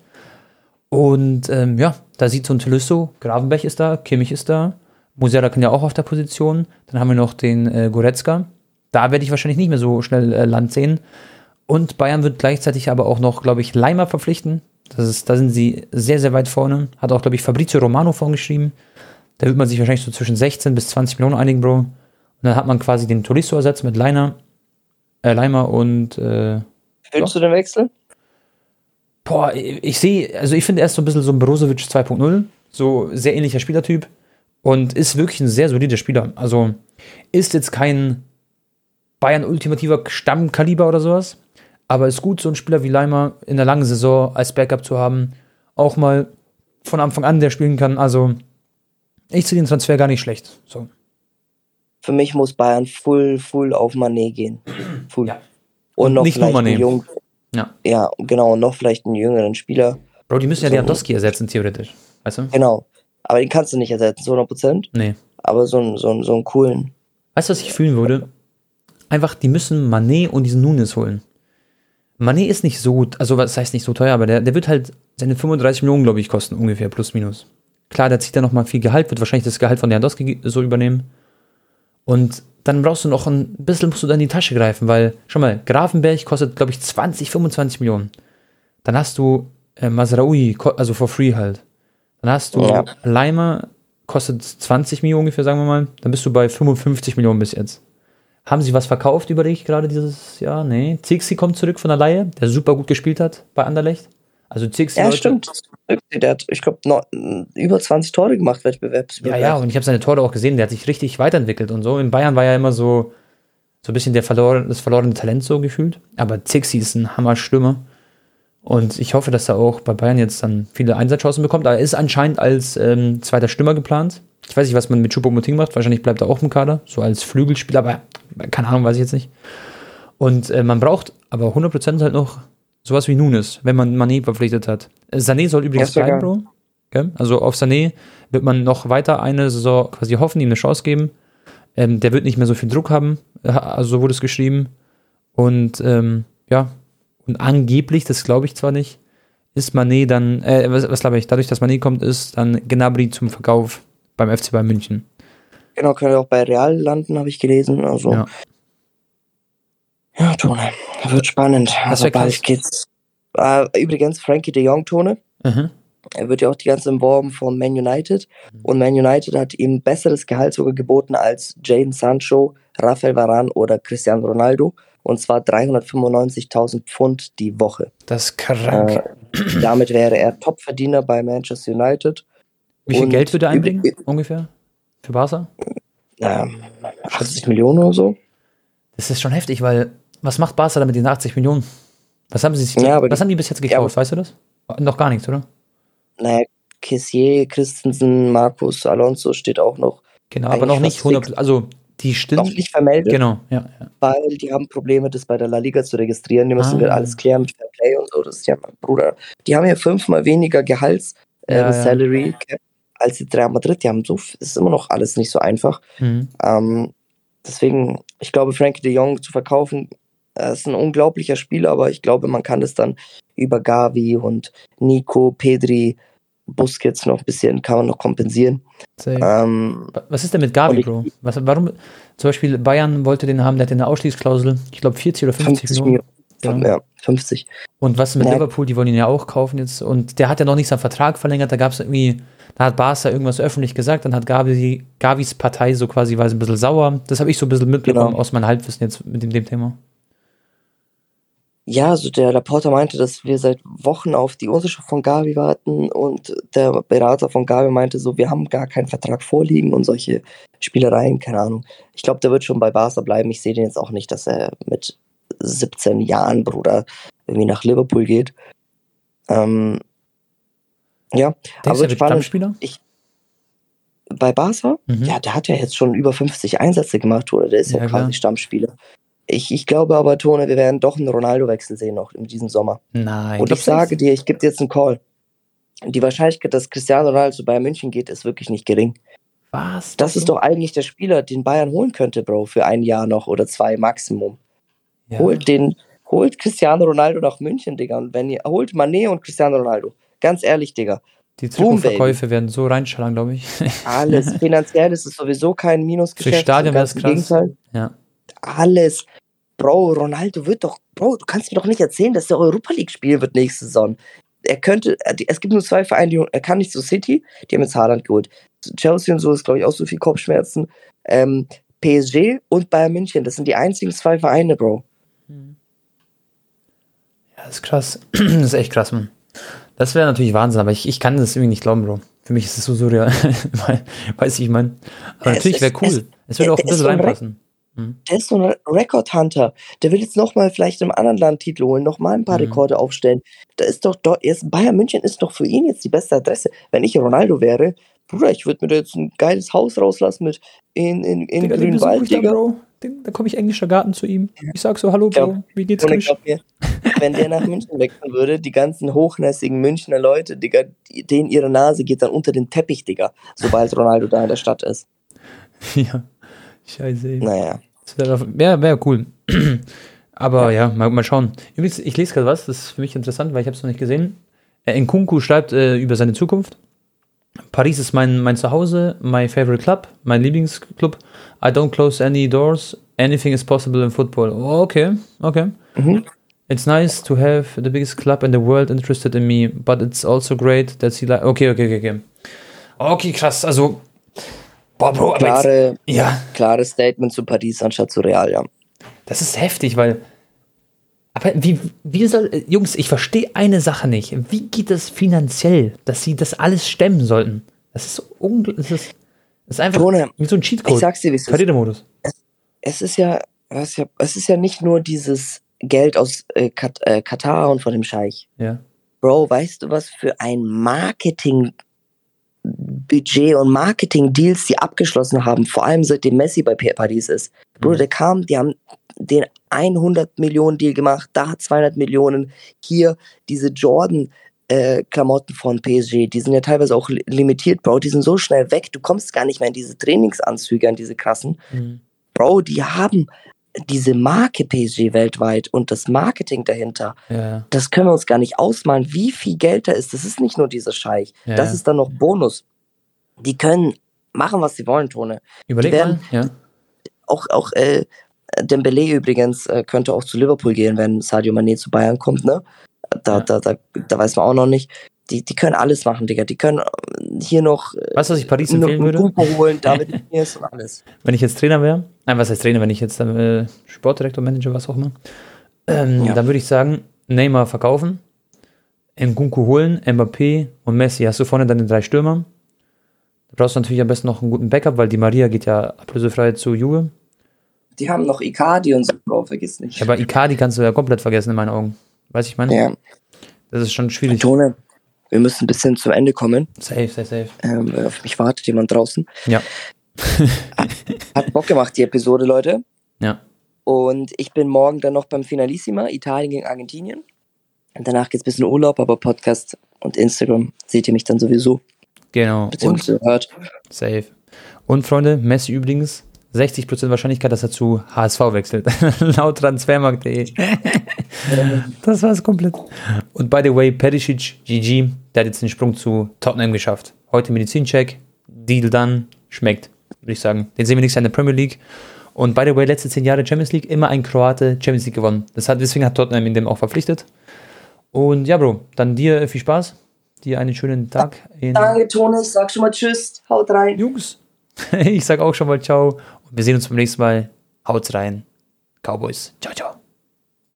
S1: Und ähm, ja, da sieht so ein Tolisso, Gravenberg ist da, Kimmich ist da, Musiala kann ja auch auf der Position. Dann haben wir noch den äh, Goretzka. Da werde ich wahrscheinlich nicht mehr so schnell äh, Land sehen. Und Bayern wird gleichzeitig aber auch noch, glaube ich, Leimer verpflichten. Das ist, da sind sie sehr, sehr weit vorne. Hat auch, glaube ich, Fabrizio Romano vorgeschrieben. Da wird man sich wahrscheinlich so zwischen 16 bis 20 Millionen einigen, Bro. Und dann hat man quasi den Tolisso ersetzt mit Leiner, äh, Leimer und äh,
S2: Fühlst du den Wechsel?
S1: Boah, ich sehe, also ich finde er ist so ein bisschen so ein Brozovic 2.0, so sehr ähnlicher Spielertyp und ist wirklich ein sehr solider Spieler. Also ist jetzt kein Bayern-ultimativer Stammkaliber oder sowas, aber ist gut, so ein Spieler wie Leimer in der langen Saison als Backup zu haben, auch mal von Anfang an, der spielen kann. Also ich sehe den Transfer gar nicht schlecht. So.
S2: Für mich muss Bayern full, full auf Manet gehen. Full.
S1: Ja.
S2: Und,
S1: Und
S2: noch
S1: nicht nur
S2: vielleicht einen
S1: Mané.
S2: jungen,
S1: Ja.
S2: ja, genau, und noch vielleicht einen jüngeren Spieler.
S1: Bro, die müssen ja Lewandowski ersetzen, theoretisch. Weißt du?
S2: Genau. Aber den kannst du nicht ersetzen, zu 100%.
S1: Nee.
S2: Aber so einen, so einen, so einen coolen.
S1: Weißt du, was ich fühlen würde? Einfach, die müssen Manet und diesen Nunes holen. Manet ist nicht so, also was heißt nicht so teuer, aber der, der wird halt seine 35 Millionen, glaube ich, kosten, ungefähr, plus minus. Klar, da zieht er nochmal viel Gehalt, wird wahrscheinlich das Gehalt von Lewandowski so übernehmen. Und dann brauchst du noch ein bisschen, musst du dann in die Tasche greifen, weil, schau mal, Grafenberg kostet, glaube ich, 20, 25 Millionen. Dann hast du äh, Masraoui, also for free halt. Dann hast du
S2: Ja.
S1: Leimer, kostet 20 Millionen ungefähr, sagen wir mal. Dann bist du bei 55 Millionen bis jetzt. Haben sie was verkauft, überlege ich gerade dieses Jahr? Nee. Zixi kommt zurück von der Laie, der super gut gespielt hat bei Anderlecht. Also Zixi,
S2: Ja,
S1: Leute-
S2: stimmt. Der hat, ich glaube, über 20 Tore gemacht,
S1: Ja,
S2: Wettbewerbsübergreifend.
S1: ja, und ich habe seine Tore auch gesehen, der hat sich richtig weiterentwickelt und so. In Bayern war ja immer so, so ein bisschen der verloren, das verlorene Talent so gefühlt. Aber Zixi ist ein Hammer-Stürmer. Und ich hoffe, dass er auch bei Bayern jetzt dann viele Einsatzchancen bekommt. Aber er ist anscheinend als ähm, zweiter Stürmer geplant. Ich weiß nicht, was man mit Choupo-Moting macht. Wahrscheinlich bleibt er auch im Kader, so als Flügelspieler, aber keine Ahnung, weiß ich jetzt nicht. Und äh, man braucht aber 100% halt noch sowas wie Nunes, wenn man Mané verpflichtet hat. Äh, Sané soll übrigens bleiben. Bro. Gell? Also auf Sané wird man noch weiter eine Saison quasi hoffen, ihm eine Chance geben. Ähm, der wird nicht mehr so viel Druck haben, äh, also so wurde es geschrieben. Und ähm, ja, und angeblich, das glaube ich zwar nicht, ist Mané dann, äh, was, was glaube ich, dadurch, dass Mané kommt, ist dann Gnabry zum Verkauf beim FC Bayern München.
S2: Genau, können wir auch bei Real landen, habe ich gelesen. Also,
S1: Ja.
S2: Ja, Tone, wird spannend.
S1: Das
S2: Also bald geht's. Äh, übrigens, Frankie de Jong, Tone,
S1: Mhm.
S2: er wird ja auch die ganze Zeit beworben von Man United. Und Man United hat ihm besseres Gehalt sogar geboten als Jadon Sancho, Rafael Varane oder Cristiano Ronaldo. Und zwar 395.000 Pfund die Woche.
S1: Das ist krank.
S2: Äh, damit wäre er Topverdiener bei Manchester United.
S1: Wie viel
S2: und
S1: Geld würde er einbringen, ungefähr? Für Barca?
S2: Ähm, 80 Millionen oder so.
S1: Das ist schon heftig, weil was macht Barca damit den 80 Millionen? Was haben sie sich,
S2: Ja,
S1: was
S2: die-
S1: haben die bis jetzt
S2: Ja,
S1: gekauft, weißt du das? Noch gar nichts, oder?
S2: Naja, Kessier, Christensen, Markus Alonso steht auch noch,
S1: Genau, aber noch nicht
S2: fast
S1: 100, also die
S2: noch
S1: stimmt.
S2: nicht vermeldet,
S1: Genau, ja, ja.
S2: weil die haben Probleme, das bei der La Liga zu registrieren. Die müssen
S1: Ah.
S2: wir alles klären mit Fair Play und so. Das ist ja mein Bruder. Die haben ja fünfmal weniger Gehalts, äh,
S1: Ja, ja.
S2: Salary als die Real Madrid. Die haben so, ist immer noch alles nicht so einfach.
S1: Mhm.
S2: Ähm, deswegen, ich glaube, Frankie de Jong zu verkaufen, er ist ein unglaublicher Spieler, aber ich glaube, man kann das dann über Gavi und Nico, Pedri, Busquets noch ein bisschen, kann man noch kompensieren. Ähm,
S1: Was ist denn mit Gavi, Bro? Was, warum, zum Beispiel Bayern wollte den haben, der hat eine Ausschließklausel, ich glaube 40 oder 50,
S2: 50
S1: Millionen. Genau.
S2: Ja, 50.
S1: Und was ist mit
S2: Ja.
S1: Liverpool, die wollen ihn ja auch kaufen jetzt. Und der hat ja noch nicht seinen Vertrag verlängert, da gab es irgendwie, da hat Barca irgendwas öffentlich gesagt, dann hat Gavi, Gavis Partei so quasi, war ein bisschen sauer. Das habe ich so ein bisschen mitbekommen
S2: Genau.
S1: aus meinem Halbwissen jetzt mit dem, dem Thema.
S2: Ja, also der Laporta meinte, dass wir seit Wochen auf die Unterschrift von Gavi warten und der Berater von Gavi meinte so, wir haben gar keinen Vertrag vorliegen und solche Spielereien, keine Ahnung. Ich glaube, der wird schon bei Barca bleiben. Ich sehe den jetzt auch nicht, dass er mit 17 Jahren, Bruder, irgendwie nach Liverpool geht. Ähm, ja,
S1: Denkst
S2: aber
S1: er. Stammspieler?
S2: Bei Barca?
S1: Mhm.
S2: Ja, der hat ja jetzt schon über 50 Einsätze gemacht, oder? Der ist ja,
S1: Ja,
S2: quasi. Stammspieler. Ich, ich glaube aber, Tone, wir werden doch einen Ronaldo-Wechsel sehen noch in diesem Sommer.
S1: Nein.
S2: Und ich sage dir, ich gebe dir jetzt einen Call. Die Wahrscheinlichkeit, dass Cristiano Ronaldo zu Bayern München geht, ist wirklich nicht gering.
S1: Was?
S2: Das ist doch eigentlich der Spieler, den Bayern holen könnte, Bro, für ein Jahr noch oder zwei Maximum.
S1: Ja.
S2: Holt den, holt Cristiano Ronaldo nach München, Digga. Und wenn ihr, holt Mané und Cristiano Ronaldo. Ganz ehrlich, Digga.
S1: Die Trikotverkäufe werden so reinschallern, glaube ich.
S2: Alles. Finanziell ist es sowieso kein Minusgeschäft.
S1: Für Stadion wäre es krass.
S2: Gegenteil.
S1: Ja.
S2: Alles. Bro, Ronaldo wird doch, Bro, du kannst mir doch nicht erzählen, dass der Europa League spielen wird nächste Saison. Er könnte, äh, es gibt nur zwei Vereine, die, er kann nicht zu City, die haben jetzt Haaland geholt. Chelsea und so ist, glaube ich, auch so viel Kopfschmerzen. Ähm, PSG und Bayern München, das sind die einzigen zwei Vereine, Bro.
S1: Ja, das ist krass. Das ist echt krass, Mann. Das wäre natürlich Wahnsinn, aber ich, ich kann das irgendwie nicht glauben, Bro. Für mich ist es so surreal. Weiß ich, ich meine. Aber
S2: Es
S1: natürlich wäre cool. Es, würde auch ein
S2: es
S1: bisschen
S2: so
S1: reinpassen.
S2: Der ist so ein Record-Hunter. Der will jetzt nochmal vielleicht im anderen Land Titel holen, nochmal ein paar
S1: Mhm.
S2: Rekorde aufstellen. Da ist doch, doch jetzt Bayern München ist doch für ihn jetzt die beste Adresse. Wenn ich Ronaldo wäre, Bruder, ich würde mir da jetzt ein geiles Haus rauslassen mit in, in, in
S1: besuche
S2: Grünwald, Digga.
S1: Bro. Den, da komme ich englischer Garten zu ihm. Ich sag so, hallo, Bro,
S2: Ja.
S1: wie geht's,
S2: mir, wenn der nach München wechseln würde, die ganzen hochnässigen Münchner Leute, Digga, denen ihre Nase geht dann unter den Teppich, Digga, sobald Ronaldo da in der Stadt ist.
S1: Ja, scheiße.
S2: Naja.
S1: Wäre wär cool. Aber ja, ja mal, mal, schauen. Übrigens, ich lese gerade was, das ist für mich interessant, weil ich habe es noch nicht gesehen. Äh, Nkunku schreibt äh, über seine Zukunft. Paris ist mein, mein Zuhause, my favorite club, mein Lieblingsclub. I don't close any doors. Anything is possible in football. Oh, okay, okay. Mhm. It's nice to have the biggest club in the world interested in me, but it's also great that he like. Okay, okay, okay, okay. Okay, krass. Also,
S2: boah, Bro, klare, jetzt, ja. Klares Statement zu Paris anstatt zu Real, ja.
S1: Das ist heftig, weil. Aber wie, wie soll. Jungs, ich verstehe eine Sache nicht. Wie geht es finanziell, dass sie das alles stemmen sollten? Das ist unglaublich. Das ist, das ist einfach
S2: Tone,
S1: wie so ein Cheatcode.
S2: Ich sag's dir, wie es ist. Es, es ist ja, was ja, es ist ja nicht nur dieses Geld aus äh, Kat, äh, Katar und von dem Scheich.
S1: Ja.
S2: Bro, weißt du, was für ein Marketing Budget und Marketing-Deals die abgeschlossen haben, vor allem seitdem Messi bei Paris ist. Bro, mhm. der kam, die haben den 100 Millionen Deal gemacht, da 200 Millionen, hier diese Jordan äh, Klamotten von PSG, die sind ja teilweise auch limitiert, Bro, die sind so schnell weg, du kommst gar nicht mehr in diese Trainingsanzüge, an diese krassen. Mhm. Bro, die haben diese Marke PSG weltweit und das Marketing dahinter,
S1: ja.
S2: das können wir uns gar nicht ausmalen, wie viel Geld da ist. Das ist nicht nur dieser Scheich, ja. das ist dann noch Bonus. Die können machen, was sie wollen, Tone.
S1: Überleg mal, ja.
S2: Auch, auch äh, Dembele übrigens äh, könnte auch zu Liverpool gehen, wenn Sadio Mané zu Bayern kommt, ne? Da, da, da, da weiß man auch noch nicht. Die, die können alles machen, Digga. Die können äh, hier noch.
S1: Äh, weißt du, was ich Paris empfehlen würde?
S2: holen, David und alles.
S1: Wenn ich jetzt Trainer wäre, nein, was heißt Trainer, wenn ich jetzt äh, Sportdirektor, Manager, was auch immer, ähm, ja. dann würde ich sagen, Neymar verkaufen, Nkunku holen, Mbappé und Messi. Hast du vorne deine drei Stürmer? Da brauchst du natürlich am besten noch einen guten Backup, weil die Maria geht ja ablösefrei zu Juve.
S2: Die haben noch Icardi und so, Bro, vergiss nicht.
S1: Ja, aber Icardi kannst du ja komplett vergessen in meinen Augen. Weiß ich meine?
S2: Ja.
S1: Das ist schon schwierig.
S2: Tone, wir müssen ein bisschen zum Ende kommen.
S1: Safe, safe, safe.
S2: Ähm, auf mich wartet jemand draußen.
S1: Ja.
S2: Hat Bock gemacht, die Episode, Leute.
S1: Ja.
S2: Und ich bin morgen dann noch beim Finalissima, Italien gegen Argentinien. Und danach geht's ein bisschen Urlaub, aber Podcast und Instagram seht ihr mich dann sowieso.
S1: Genau.
S2: Beziehungsweise und, hört.
S1: Safe. Und Freunde, Messi übrigens 60% Wahrscheinlichkeit, dass er zu HSV wechselt. Laut transfermarkt.de. das war es komplett. Und by the way, Perisic, GG, der hat jetzt den Sprung zu Tottenham geschafft. Heute Medizincheck, Deal done, schmeckt, würde ich sagen. Den sehen wir nächstes Jahr in der Premier League. Und by the way, letzte zehn Jahre Champions League, immer ein Kroate Champions League gewonnen. Das hat, deswegen hat Tottenham ihn dem auch verpflichtet. Und ja, Bro, dann dir viel Spaß. Dir einen schönen Tag.
S2: Danke, Tone. Ich sag schon mal Tschüss. Haut rein.
S1: Jungs. Ich sag auch schon mal Ciao. Wir sehen uns beim nächsten Mal. Haut's rein. Cowboys. Ciao, ciao.